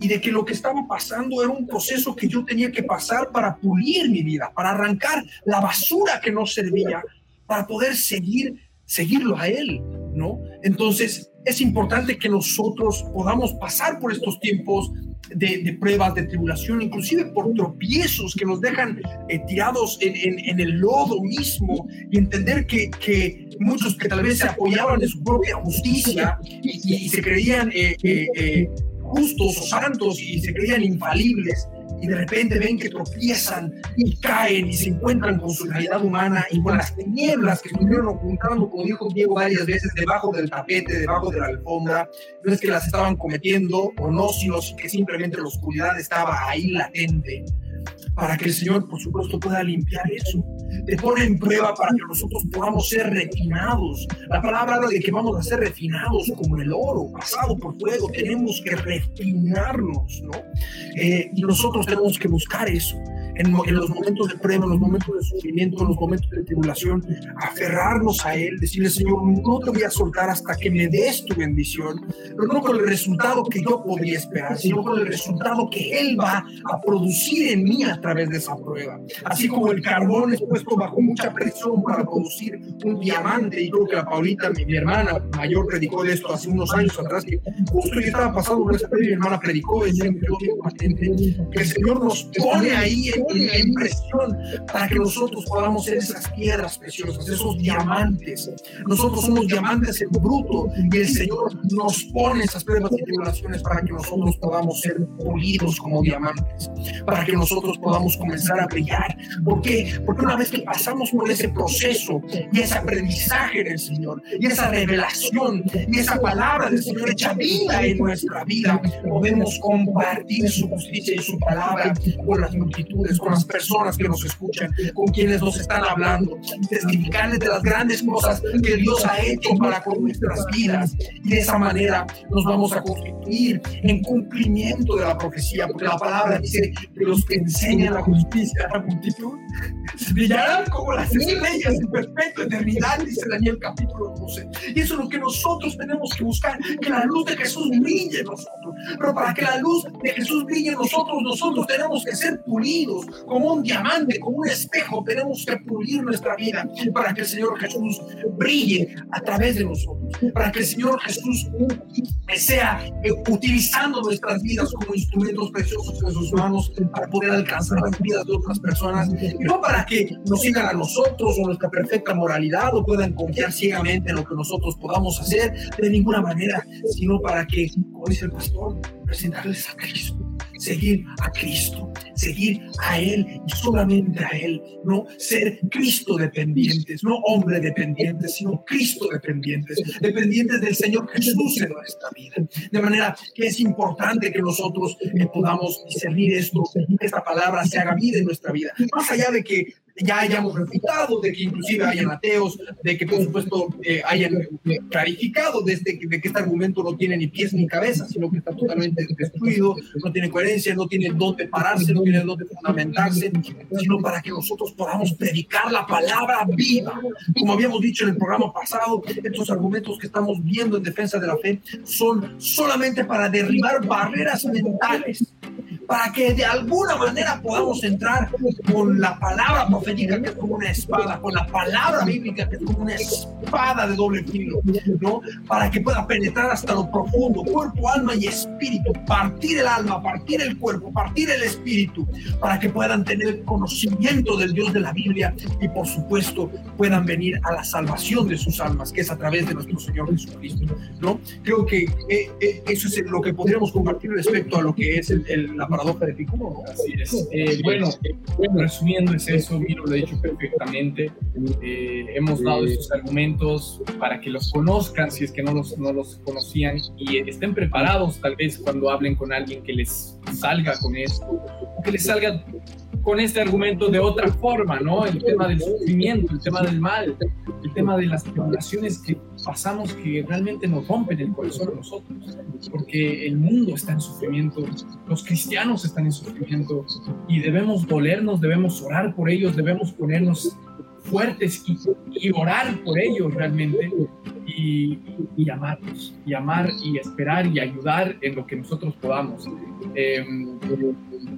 y de que lo que estaba pasando era un proceso que yo tenía que pasar para pulir mi vida, para arrancar la basura que no servía, para poder seguir seguirlo a Él, ¿no? Entonces, es importante que nosotros podamos pasar por estos tiempos de, pruebas, de tribulación, inclusive por tropiezos que nos dejan eh, tirados en, el lodo mismo y entender que, muchos que tal vez se apoyaban en su propia justicia y, se creían eh, eh justos o santos y se creían infalibles, y de repente ven que tropiezan y caen y se encuentran con su realidad humana y con las tinieblas que estuvieron ocultando, como dijo Diego varias veces, debajo del tapete, debajo de la alfombra. No es que las estaban cometiendo o no, sino que simplemente la oscuridad estaba ahí latente para que el Señor, por supuesto, pueda limpiar eso. Te pone en prueba para que nosotros podamos ser refinados. La palabra de que vamos a ser refinados como el oro, pasado por fuego. Tenemos que refinarnos, ¿no? Eh, y nosotros tenemos que buscar eso en, en, los momentos de prueba, en los momentos de sufrimiento, en los momentos de tribulación, aferrarnos a Él, decirle, Señor, no te voy a soltar hasta que me des tu bendición, pero no con el resultado que yo podría esperar, sino con el resultado que Él va a producir en mí a través de esa prueba. Así como el carbón es puesto bajo mucha presión para producir un diamante, y creo que la Paulita, mi, mi hermana mayor, predicó de esto hace unos años atrás, que justo yo estaba pasando por esa y mi hermana predicó, y yo patente, que el Señor nos pone ahí en la impresión para que nosotros podamos ser esas piedras preciosas, esos diamantes. Nosotros somos diamantes en bruto y el Señor nos pone esas pruebas y tribulaciones para que nosotros podamos ser pulidos como diamantes, para que nosotros podamos comenzar a brillar. ¿Por qué? Porque una vez que pasamos por ese proceso y ese aprendizaje del Señor y esa revelación y esa palabra del Señor hecha vida en nuestra vida, podemos compartir su justicia y su palabra con las multitudes, con las personas que nos escuchan, con quienes nos están hablando, testificarles de las grandes cosas que Dios ha hecho para con nuestras vidas. Y de esa manera nos vamos a constituir en cumplimiento de la profecía, porque la palabra dice que los que enseñan la justicia a la multitud brillarán como las estrellas en perpetua eternidad, dice Daniel capítulo 12. Y eso es lo que nosotros tenemos que buscar, que la luz de Jesús brille en nosotros. Pero para que la luz de Jesús brille en nosotros, nosotros tenemos que ser pulidos como un diamante, como un espejo, tenemos que pulir nuestra vida para que el Señor Jesús brille a través de nosotros, para que el Señor Jesús sea eh, utilizando nuestras vidas como instrumentos preciosos en sus manos para poder alcanzar las vidas de otras personas, y no para que nos sigan a nosotros o nuestra perfecta moralidad o puedan confiar ciegamente en lo que nosotros podamos hacer de ninguna manera, sino para que, como dice el pastor, presentarles a Cristo seguir a Cristo, seguir a Él y solamente a Él, no ser Cristo dependientes, no hombre dependientes, sino Cristo dependientes, dependientes del Señor Jesús en nuestra vida. De manera que es importante que nosotros eh, podamos discernir esto, que esta palabra se haga vida en nuestra vida, más allá de que ya hayamos refutado, de que inclusive hayan ateos, de que por supuesto eh, hayan eh, clarificado desde que, de que este argumento no tiene ni pies ni cabeza, sino que está totalmente destruido, no tiene coherencia, no tiene dónde pararse, no tiene dónde fundamentarse, sino para que nosotros podamos predicar la palabra viva. Como habíamos dicho en el programa pasado, estos argumentos que estamos viendo en defensa de la fe son solamente para derribar barreras mentales para que de alguna manera podamos entrar con la palabra profética que es como una espada, con la palabra bíblica que es como una espada de doble filo, ¿no? Para que pueda penetrar hasta lo profundo, cuerpo, alma y espíritu, partir el alma, partir el cuerpo, partir el espíritu, para que puedan tener conocimiento del Dios de la Biblia y por supuesto puedan venir a la salvación de sus almas, que es a través de nuestro Señor Jesucristo, ¿no? Creo que eh, eh, eso es lo que podríamos compartir respecto a lo que es el, el, la Así es. Eh, bueno, bueno, resumiendo es eso, Lo ha dicho perfectamente. Eh, hemos dado estos argumentos para que los conozcan, si es que no los, no los conocían, y estén preparados tal vez cuando hablen con alguien que les salga con esto, que les salga con este argumento de otra forma, ¿no? El tema del sufrimiento, el tema del mal, el tema de las tribulaciones que pasamos que realmente nos rompen el corazón nosotros, porque el mundo está en sufrimiento, los cristianos están en sufrimiento y debemos dolernos, debemos orar por ellos, debemos ponernos fuertes y, y orar por ellos realmente y, y, y amar y esperar y ayudar en lo que nosotros podamos. Eh,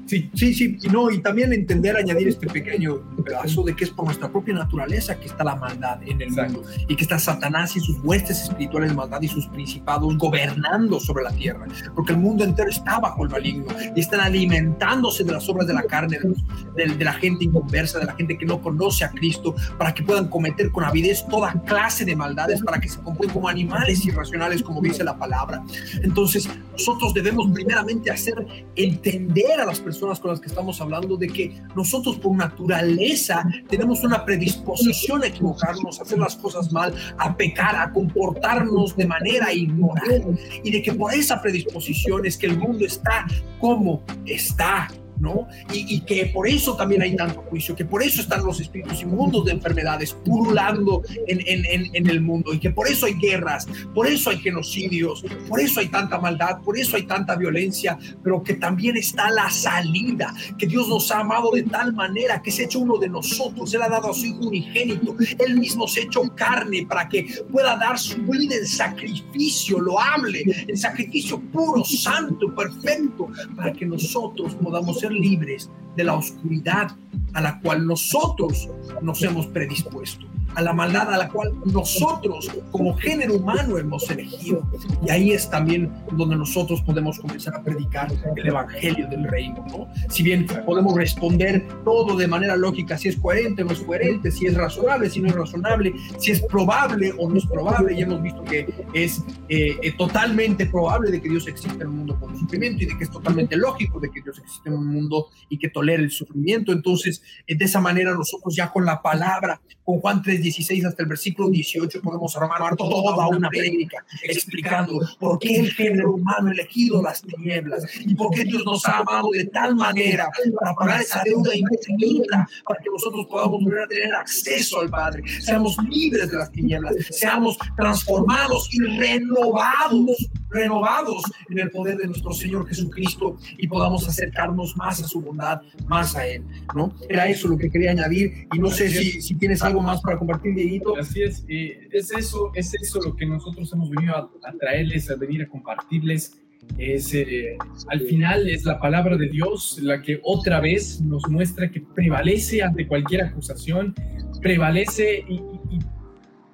Sí, sí, sí, no, y también entender, añadir este pequeño pedazo de que es por nuestra propia naturaleza que está la maldad en el mundo y que está Satanás y sus huestes espirituales de maldad y sus principados gobernando sobre la tierra, porque el mundo entero está bajo el maligno y están alimentándose de las obras de la carne, de, de, de la gente inconversa, de la gente que no conoce a Cristo, para que puedan cometer con avidez toda clase de maldades, para que se comporten como animales irracionales, como dice la palabra. Entonces, nosotros debemos primeramente hacer entender a las personas con las que estamos hablando de que nosotros por naturaleza tenemos una predisposición a equivocarnos, a hacer las cosas mal, a pecar, a comportarnos de manera inmoral y de que por esa predisposición es que el mundo está como está ¿no? Y, que por eso también hay tanto juicio, que por eso están los espíritus inmundos de enfermedades pululando en, el mundo y que por eso hay guerras, por eso hay genocidios, por eso hay tanta maldad, por eso hay tanta violencia, pero que también está la salida, que Dios nos ha amado de tal manera que se ha hecho uno de nosotros, Él ha dado a su Hijo unigénito, Él mismo se ha hecho carne para que pueda dar su vida en sacrificio loable, en sacrificio puro, santo, perfecto, para que nosotros podamos ser libres de la oscuridad a la cual nosotros nos hemos predispuesto, a la maldad a la cual nosotros como género humano hemos elegido. Y ahí es también donde nosotros podemos comenzar a predicar el Evangelio del Reino. ¿no? Si bien podemos responder todo de manera lógica, si es coherente o no es coherente, si es razonable, si no es razonable, si es probable o no es probable, y hemos visto que es eh, eh, totalmente probable de que Dios existe en un mundo con sufrimiento y de que es totalmente lógico de que Dios existe en un mundo y que tolere el sufrimiento. Entonces, eh, de esa manera nosotros ya con la palabra, con Juan 3:16 hasta el versículo 18 podemos armar toda una prédica explicando por qué el género humano ha elegido las tinieblas y por qué Dios nos ha amado de tal manera para pagar esa deuda infinita para que nosotros podamos volver a tener acceso al Padre, seamos libres de las tinieblas, seamos transformados y renovados, renovados en el poder de nuestro Señor Jesucristo y podamos acercarnos más a su bondad, más a Él, ¿no? Era eso lo que quería añadir y no sé si, si tienes algo más para compartir, Dieguito. Así es, eh, es eso, es eso lo que nosotros hemos venido a, a, traerles, a venir a compartirles. Es, eh, al final es la palabra de Dios la que otra vez nos muestra que prevalece ante cualquier acusación, prevalece y,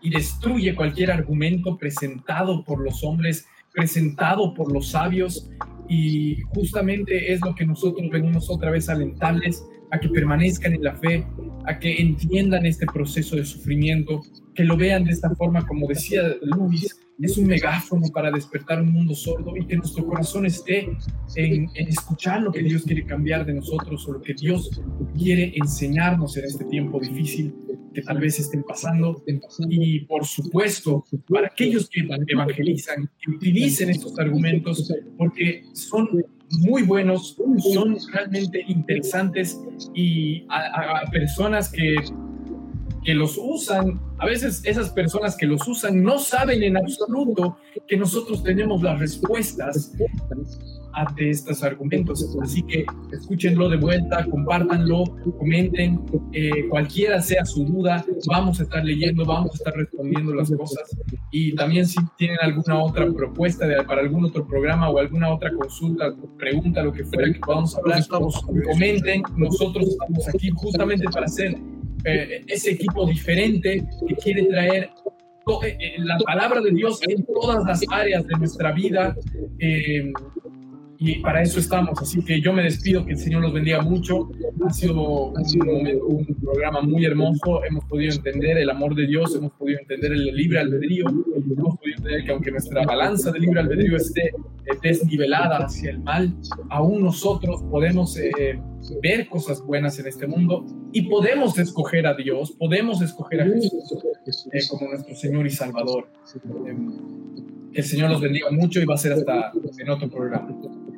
y destruye cualquier argumento presentado por los hombres, presentado por los sabios y justamente es lo que nosotros venimos otra vez a alentarles a que permanezcan en la fe, a que entiendan este proceso de sufrimiento, que lo vean de esta forma, como decía Luis, es un megáfono para despertar un mundo sordo y que nuestro corazón esté en, escuchar lo que Dios quiere cambiar de nosotros o lo que Dios quiere enseñarnos en este tiempo difícil que tal vez estén pasando. Y por supuesto, para aquellos que evangelizan, que utilicen estos argumentos porque son muy buenos, son realmente interesantes y a, personas que, que los usan, a veces esas personas que los usan no saben en absoluto que nosotros tenemos las respuestas ante estos argumentos. Así que escúchenlo de vuelta, compártanlo, comenten, eh, cualquiera sea su duda, vamos a estar leyendo, vamos a estar respondiendo las cosas. Y también si tienen alguna otra propuesta de, para algún otro programa o alguna otra consulta, pregunta, lo que fuera que podamos hablar, comenten. Nosotros estamos aquí justamente para hacer eh, ese equipo diferente que quiere traer eh, la palabra de Dios en todas las áreas de nuestra vida. Eh, y para eso estamos. Así que yo me despido, que el Señor los bendiga mucho. Ha sido, un, programa muy hermoso. Hemos podido entender el amor de Dios, hemos podido entender el libre albedrío, hemos podido entender que aunque nuestra balanza de libre albedrío esté eh, desnivelada hacia el mal, aún nosotros podemos eh, ver cosas buenas en este mundo y podemos escoger a Dios, podemos escoger a Jesús eh, como nuestro Señor y Salvador. Que el Señor los bendiga mucho y va a ser hasta en otro programa.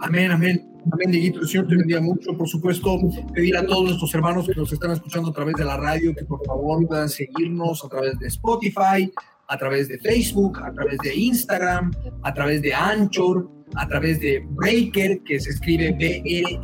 Amén, amén. Amén, Dieguito. El Señor te bendiga mucho. Por supuesto, pedir a todos nuestros hermanos que nos están escuchando a través de la radio que por favor puedan seguirnos a través de Spotify, a través de Facebook, a través de Instagram, a través de Anchor, a través de Breaker, que se escribe B-R-E-A-K-E-R,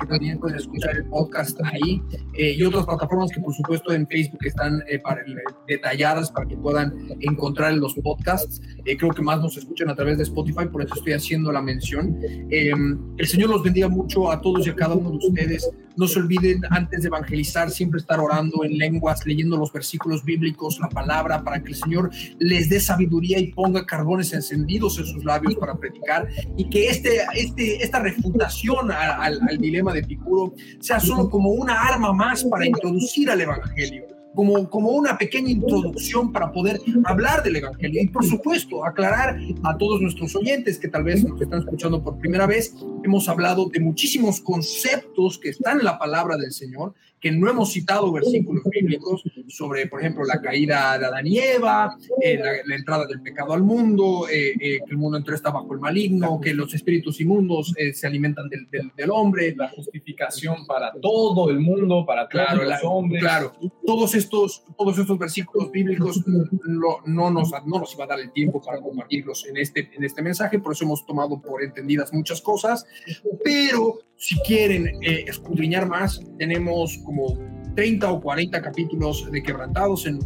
que también pueden escuchar el podcast ahí, eh, y otras plataformas que por supuesto en Facebook están eh, para, detalladas para que puedan encontrar los podcasts. Eh, creo que más nos escuchan a través de Spotify, por eso estoy haciendo la mención. el Señor los bendiga mucho a todos y a cada uno de ustedes. No se olviden antes de evangelizar, siempre estar orando en lenguas, leyendo los versículos bíblicos, la palabra, para que el Señor les dé sabiduría y ponga carbones encendidos en sus labios para predicar y que este, este, esta refutación al, dilema de Picuro sea solo como una arma más para introducir al Evangelio como, como una pequeña introducción para poder hablar del Evangelio. Y por supuesto, aclarar a todos nuestros oyentes que tal vez nos están escuchando por primera vez, hemos hablado de muchísimos conceptos que están en la palabra del Señor que no hemos citado versículos bíblicos sobre, por ejemplo, la caída de Adán y Eva, eh, la, entrada del pecado al mundo, eh, eh, que el mundo entero está bajo el maligno, que los espíritus inmundos se alimentan del, del, hombre. La justificación para todo el mundo, para todos los hombres. Claro, todos estos, todos estos versículos bíblicos no, no, nos, no nos iba a dar el tiempo para compartirlos en este, en este mensaje, por eso hemos tomado por entendidas muchas cosas, pero si quieren eh, escudriñar más, tenemos como 30 o 40 capítulos de quebrantados en,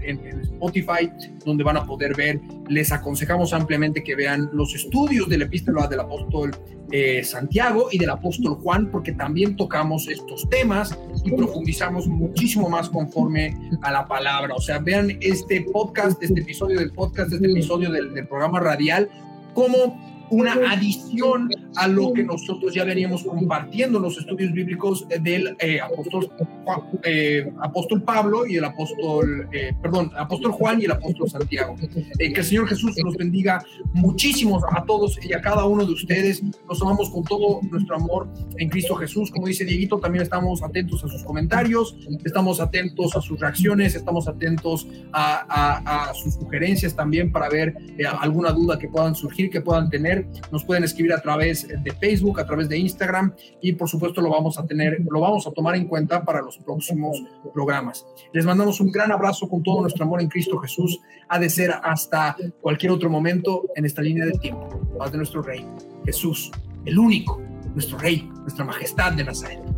Spotify, donde van a poder ver. Les aconsejamos ampliamente que vean los estudios de la epístola del apóstol eh, Santiago y del apóstol Juan, porque también tocamos estos temas y profundizamos muchísimo más conforme a la palabra. O sea, vean este podcast, este episodio del podcast, este episodio del, del programa radial, como una adición a lo que nosotros ya veníamos compartiendo en los estudios bíblicos del eh, apóstol, eh, apóstol Pablo y el apóstol, eh, perdón, apóstol Juan y el apóstol Santiago. que el Señor Jesús nos bendiga muchísimo a todos y a cada uno de ustedes. Los amamos con todo nuestro amor en Cristo Jesús. Como dice Dieguito, también estamos atentos a sus comentarios, estamos atentos a sus reacciones, estamos atentos a, a sus sugerencias también para ver alguna duda que puedan surgir, que puedan tener nos pueden escribir a través de Facebook, a través de Instagram y por supuesto lo vamos a tener, lo vamos a tomar en cuenta para los próximos programas. Les mandamos un gran abrazo con todo nuestro amor en Cristo Jesús. Ha de ser hasta cualquier otro momento en esta línea de tiempo. Paz de nuestro Rey, Jesús, el único, nuestro Rey, nuestra majestad de Nazaret.